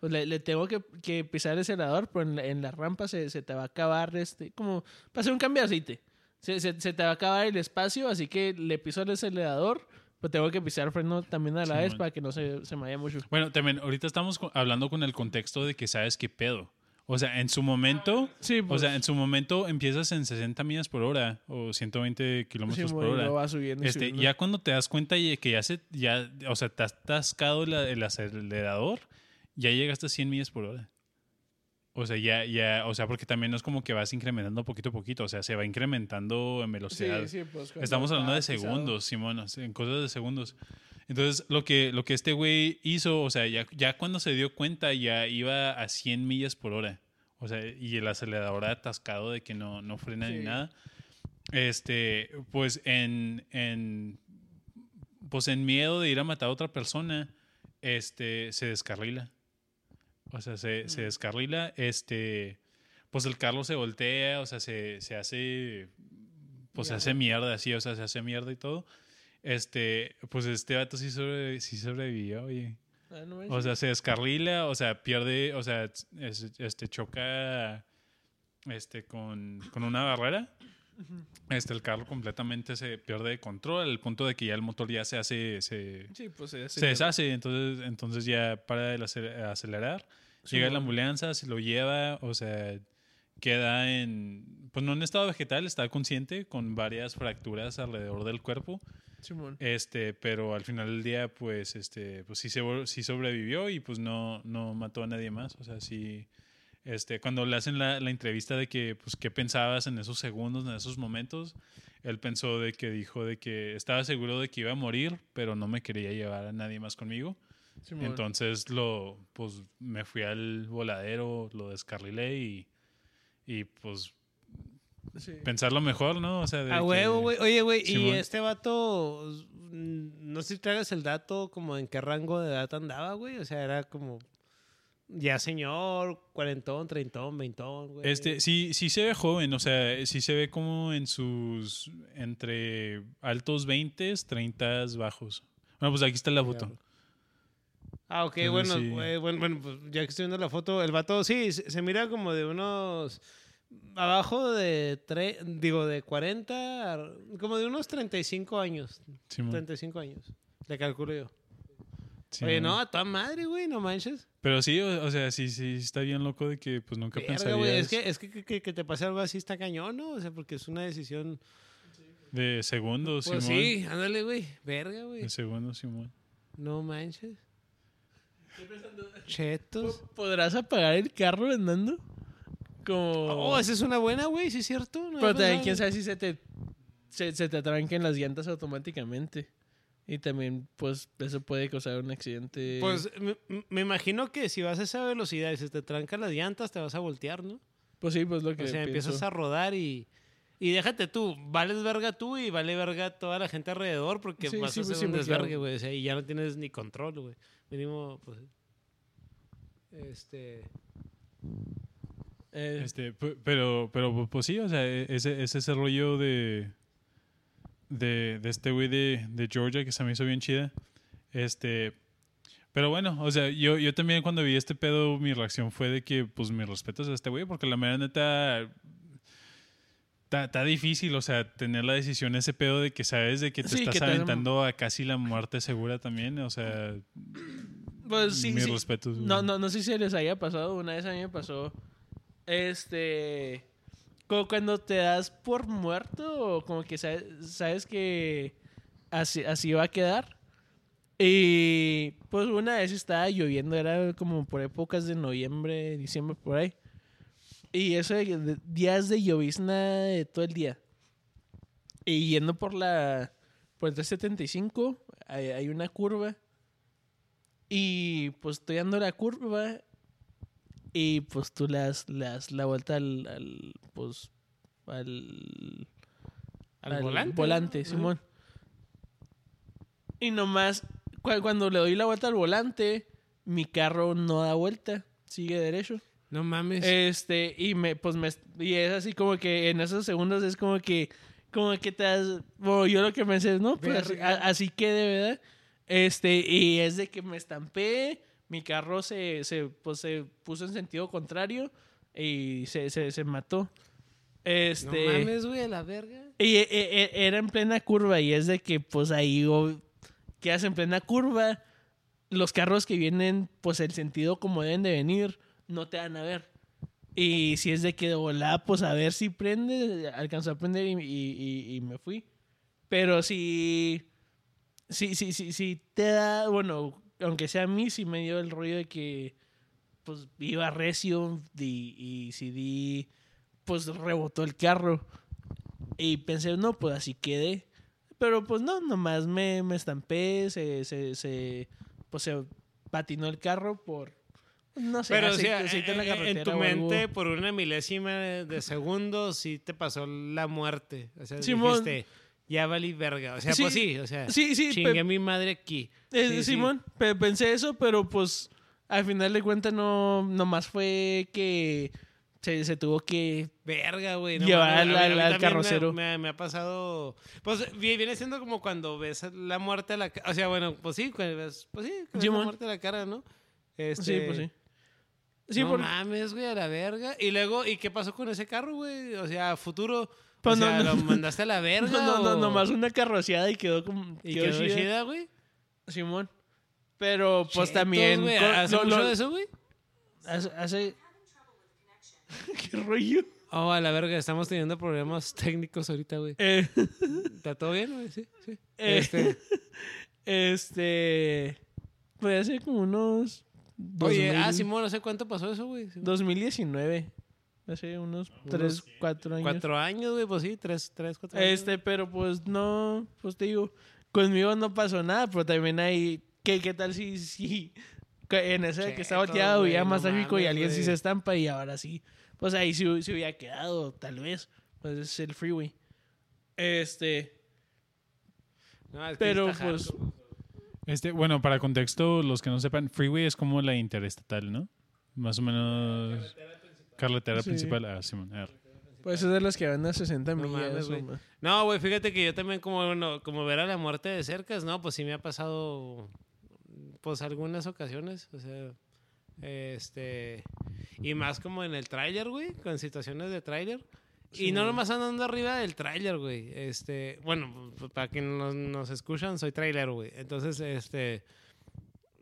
pues le, le tengo que, que pisar el acelerador, pero en la, en la rampa se, se te va a acabar, este, como, para hacer un cambio de aceite. Se, se, se te va a acabar el espacio, así que le piso el acelerador, pero tengo que pisar freno también a la vez Simón. para que no se, se me vaya mucho. Bueno, también ahorita estamos hablando con el contexto de que sabes qué pedo. O sea, en su momento, Sí, o pues, sea, en su momento empiezas en 60 millas por hora o 120 sí, kilómetros por hora. va subiendo Este, subiendo. ya cuando te das cuenta de que ya se, ya, o sea, te has atascado la- el acelerador, ya llegaste a 100 millas por hora. O sea, ya, ya, o sea, porque también no es como que vas incrementando poquito a poquito, o sea, se va incrementando en velocidad. Sí, sí, pues, Estamos hablando de segundos, Simón, en cosas de segundos. Entonces, lo que, lo que este güey hizo, o sea, ya, ya cuando se dio cuenta, ya iba a 100 millas por hora. O sea, y el acelerador atascado de que no, no frena ni nada. Este, pues en, en, pues en miedo de ir a matar a otra persona, este, se descarrila. O sea, se, se descarrila, este, pues el carro se voltea, o sea, se, se hace, pues se hace mierda, así, o sea, se hace mierda y todo. Este, pues este vato sí, sobre, sí sobrevivió, oye. Ah, no O sea, se descarrila, o sea, pierde, o sea, es- este choca este con, con una barrera. Este, el carro completamente se pierde de control al punto de que ya el motor ya se hace, se, sí, pues se, se deshace, entonces, entonces ya para de acele- acelerar. Sí, Llega la ambulancia, se lo lleva, o sea, queda en, pues no en estado vegetal, está consciente con varias fracturas alrededor del cuerpo. Simón. Este, pero al final del día, pues, este, pues sí, se, sí sobrevivió y pues no, no mató a nadie más. O sea, sí, este, cuando le hacen la, la entrevista de que, pues, ¿qué pensabas en esos segundos, en esos momentos? Él pensó de que dijo de que estaba seguro de que iba a morir, pero no me quería llevar a nadie más conmigo. Simón. Entonces lo, pues, me fui al voladero, lo descarrilé y, y pues, Sí. pensar lo mejor, ¿no? O sea, de A huevo, güey. Oye, güey, y este vato, mm, no sé si traigas el dato, como en qué rango de edad andaba, güey. O sea, era como ya señor, cuarentón, treintón, veintón, güey. Este, sí, sí se ve joven, o sea, sí se ve como en sus, entre altos 20, 30 bajos. Bueno, pues aquí está la foto. Ah, ok, Entonces, bueno, sí. bueno, bueno, pues ya que estoy viendo la foto, el vato, sí, se, se mira como de unos, abajo de, tre- digo, de 40, ar- como de unos 35 años, Simón, 35 años, le calculo yo. Simón. Oye, no, a toda madre, güey, no manches. Pero sí, o, o sea, sí, sí, está bien loco de que pues nunca Verga, pensarías güey, es que, es que, que- te pase algo así está cañón, ¿no? O sea, porque es una decisión. de segundos, Pues Simón. sí, ándale, güey. Verga, güey. De segundos, Simón. No manches. Chetos. ¿Podrás apagar el carro andando? Como... Oh, esa es una buena, güey, sí es cierto. No Pero también quién sabe si se te, se, se te atranquen las llantas automáticamente. Y también, pues, eso puede causar un accidente. Pues me, me imagino que si vas a esa velocidad y se te trancan las llantas, te vas a voltear, ¿no? Pues sí, pues lo que O sea, empiezas a rodar y. Y déjate tú, vales verga tú y vale verga toda la gente alrededor porque Sí, vas sí, a pues hacer sí, un ya- desvergue, güey. O sea, y ya no tienes ni control, güey. Mínimo, pues. Este. Eh, Este, pero, pero pues sí, o sea, e- ese, ese es el rollo de, de, de este güey de, de Georgia que se me hizo bien chida. Este, pero bueno, o sea, yo, yo también cuando vi este pedo, mi reacción fue de que, pues, mis respetos a este güey, porque la mera neta, está, difícil, o sea, tener la decisión, ese pedo de que sabes de que te Sí, estás que te- aventando a casi la muerte segura también, o sea, pues sí, mis sí. respetos. No, no, no sé si les haya pasado. Una vez a mí me pasó. Este. Como cuando te das por muerto, o como que sabes, sabes que así, así va a quedar. Y pues una vez estaba lloviendo, era como por épocas de noviembre, diciembre, por ahí. Y eso de, días de llovizna de todo el día. Y yendo por la. Por el 375, hay, hay una curva. Y pues estoy dando la curva. Y pues tú le das, le das la vuelta al. al, pues. Al. Al, volante. volante, ¿no? Simón. Y nomás. cu- cuando le doy la vuelta al volante, mi carro no da vuelta. Sigue derecho. No mames. Este, y me, pues me, y es así como que en esos segundos es como que, como que te das, bueno, yo lo que pensé es, no, pues así, así quede, ¿verdad? Este, y es de que me estampé, mi carro se, se, pues, se puso en sentido contrario y se, se, se mató. Este, No mames, güey, a la verga. y e- e- e- era en plena curva y es de que pues ahí o, que en plena curva los carros que vienen pues el sentido como deben de venir no te van a ver. Y si es de que de volada pues a ver si prende, alcanzó a prender y, y- y- y me fui. Pero si, si, si, si, si te da, bueno, aunque sea a mí sí me dio el rollo de que pues iba recio y, y si di pues rebotó el carro. Y pensé, no, pues así quedé. Pero pues no, nomás me, me estampé, se, se, se, pues se patinó el carro por, no sé, Pero o aceite- sea, aceite en la eh, en tu o mente, por una milésima de, de segundo, sí te pasó la muerte. O sea, Simón. dijiste, ya valí verga. O sea, Sí, pues sí, o sea, sí, sí, chingué a mi madre aquí. Eh. Simón, pe- pensé eso, pero pues al final de cuentas no, nomás fue que se, se tuvo que... Verga, güey. Llevar mames, al- carrocero. Me, me- me ha pasado. Pues vi- viene siendo como cuando ves la muerte a la cara. O sea, bueno, pues sí, cuando ves, pues sí, ves la muerte a la cara, ¿no? Este, Sí, pues sí. Sí, no por- mames, güey, a la verga. Y luego, ¿y qué pasó con ese carro, güey? O sea, futuro. Pues o no, sea, no. ¿lo mandaste a la verga? no, no, no, o- nomás una carroceada y quedó como... ¿Y quedó quedó chida. güey? Simón. Pero pues Chetos, también... co- ¿Hace lo- mucho lo- de eso, güey? hace- hace- ¿Qué rollo? Oh, a la verga, estamos teniendo problemas técnicos ahorita, güey. Eh, ¿Está todo bien, güey? Sí, sí. Eh, Este, este... Pues hace como unos... oye, 2000 ah, Simón, no sé cuánto pasó eso, güey. 2019. Hace unos 3, 4 años. Cuatro años, güey, pues sí, tres, tres, cuatro años. Este, pero pues no, pues te digo, conmigo no pasó nada, pero también hay, ¿qué, qué tal si, si en ese que está Chetos, volteado había no más tráfico y alguien sí se estampa y ahora sí, pues ahí sí, se hubiera quedado, tal vez, pues es el freeway. Este, No, es que pero, pues. Este, bueno, para contexto, los que no sepan, freeway es como la interestatal, ¿no? Más o menos. Carretera Sí. principal. Ah, Simón. ah. pues es de las que van a 60 No millas. mames, güey. No, güey, fíjate que yo también como, bueno, como ver a la muerte de cerca, no, pues sí me ha pasado, pues algunas ocasiones, o sea, este, y más como en el tráiler, güey, con situaciones de tráiler. Y no nomás andando arriba del tráiler, güey. Este, bueno, para quienes nos, nos escuchan, soy trailer, güey. Entonces, este,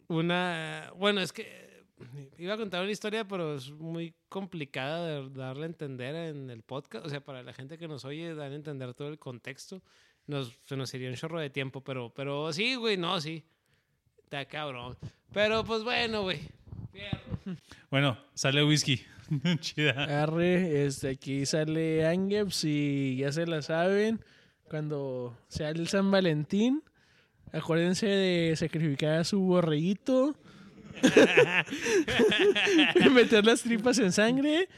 una, bueno, es que iba a contar una historia, pero es muy complicada de darle a entender en el podcast. O sea, para la gente que nos oye, dar a entender todo el contexto, nos, se nos sería un chorro de tiempo, pero, pero sí, güey, no, sí. Está cabrón. Pero pues bueno, güey. Bueno, sale whisky. Chida. Arre, este, aquí sale Angeps y ya se la saben. Cuando sea el San Valentín, acuérdense de sacrificar a su borreguito. meter las tripas en sangre.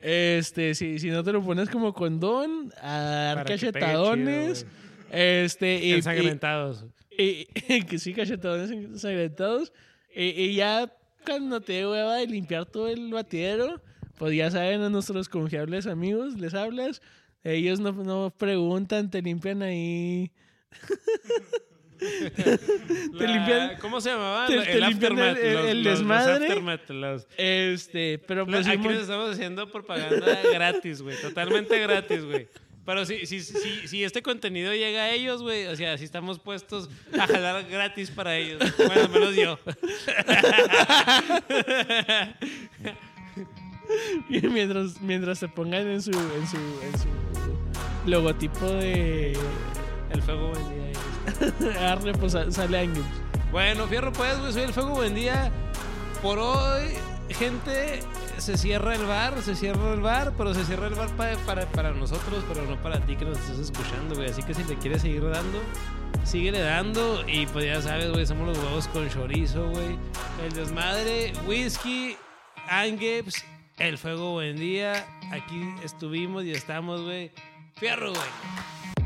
Este, si, si no te lo pones como condón, a dar cachetadones. este, y, Ensangrentados. y- y- que sí, cachetadones ensangrentados. Y, y ya cuando te hueva de limpiar todo el batidero, pues ya saben a nuestros confiables amigos, les hablas. Ellos no, no preguntan, te limpian ahí. La- limpian- ¿Cómo se llamaba? te- el te aftermath. el- los- el los- los desmadre. aftermath, los- Este, pero pues Aquí Simón- les estamos haciendo propaganda gratis, güey. Totalmente gratis, güey. Pero si, si, si, si este contenido llega a ellos, güey, o sea, si estamos puestos a jalar gratis para ellos. Bueno, menos yo. mientras, mientras se pongan en su, en su, en su logotipo de El fuego buen día. Arre, pues sa- sale Angus. Bueno, fierro pues, güey, soy el fuego buen día. Por hoy, gente, se cierra el bar, se cierra el bar, pero se cierra el bar pa- para, para nosotros, pero no para ti que nos estás escuchando, güey. Así que si le quieres seguir dando, síguele dando. Y pues ya sabes, güey, somos los huevos con chorizo, güey. El desmadre, whisky, Angeps, el fuego buen día. Aquí estuvimos y estamos, güey. Fierro, güey.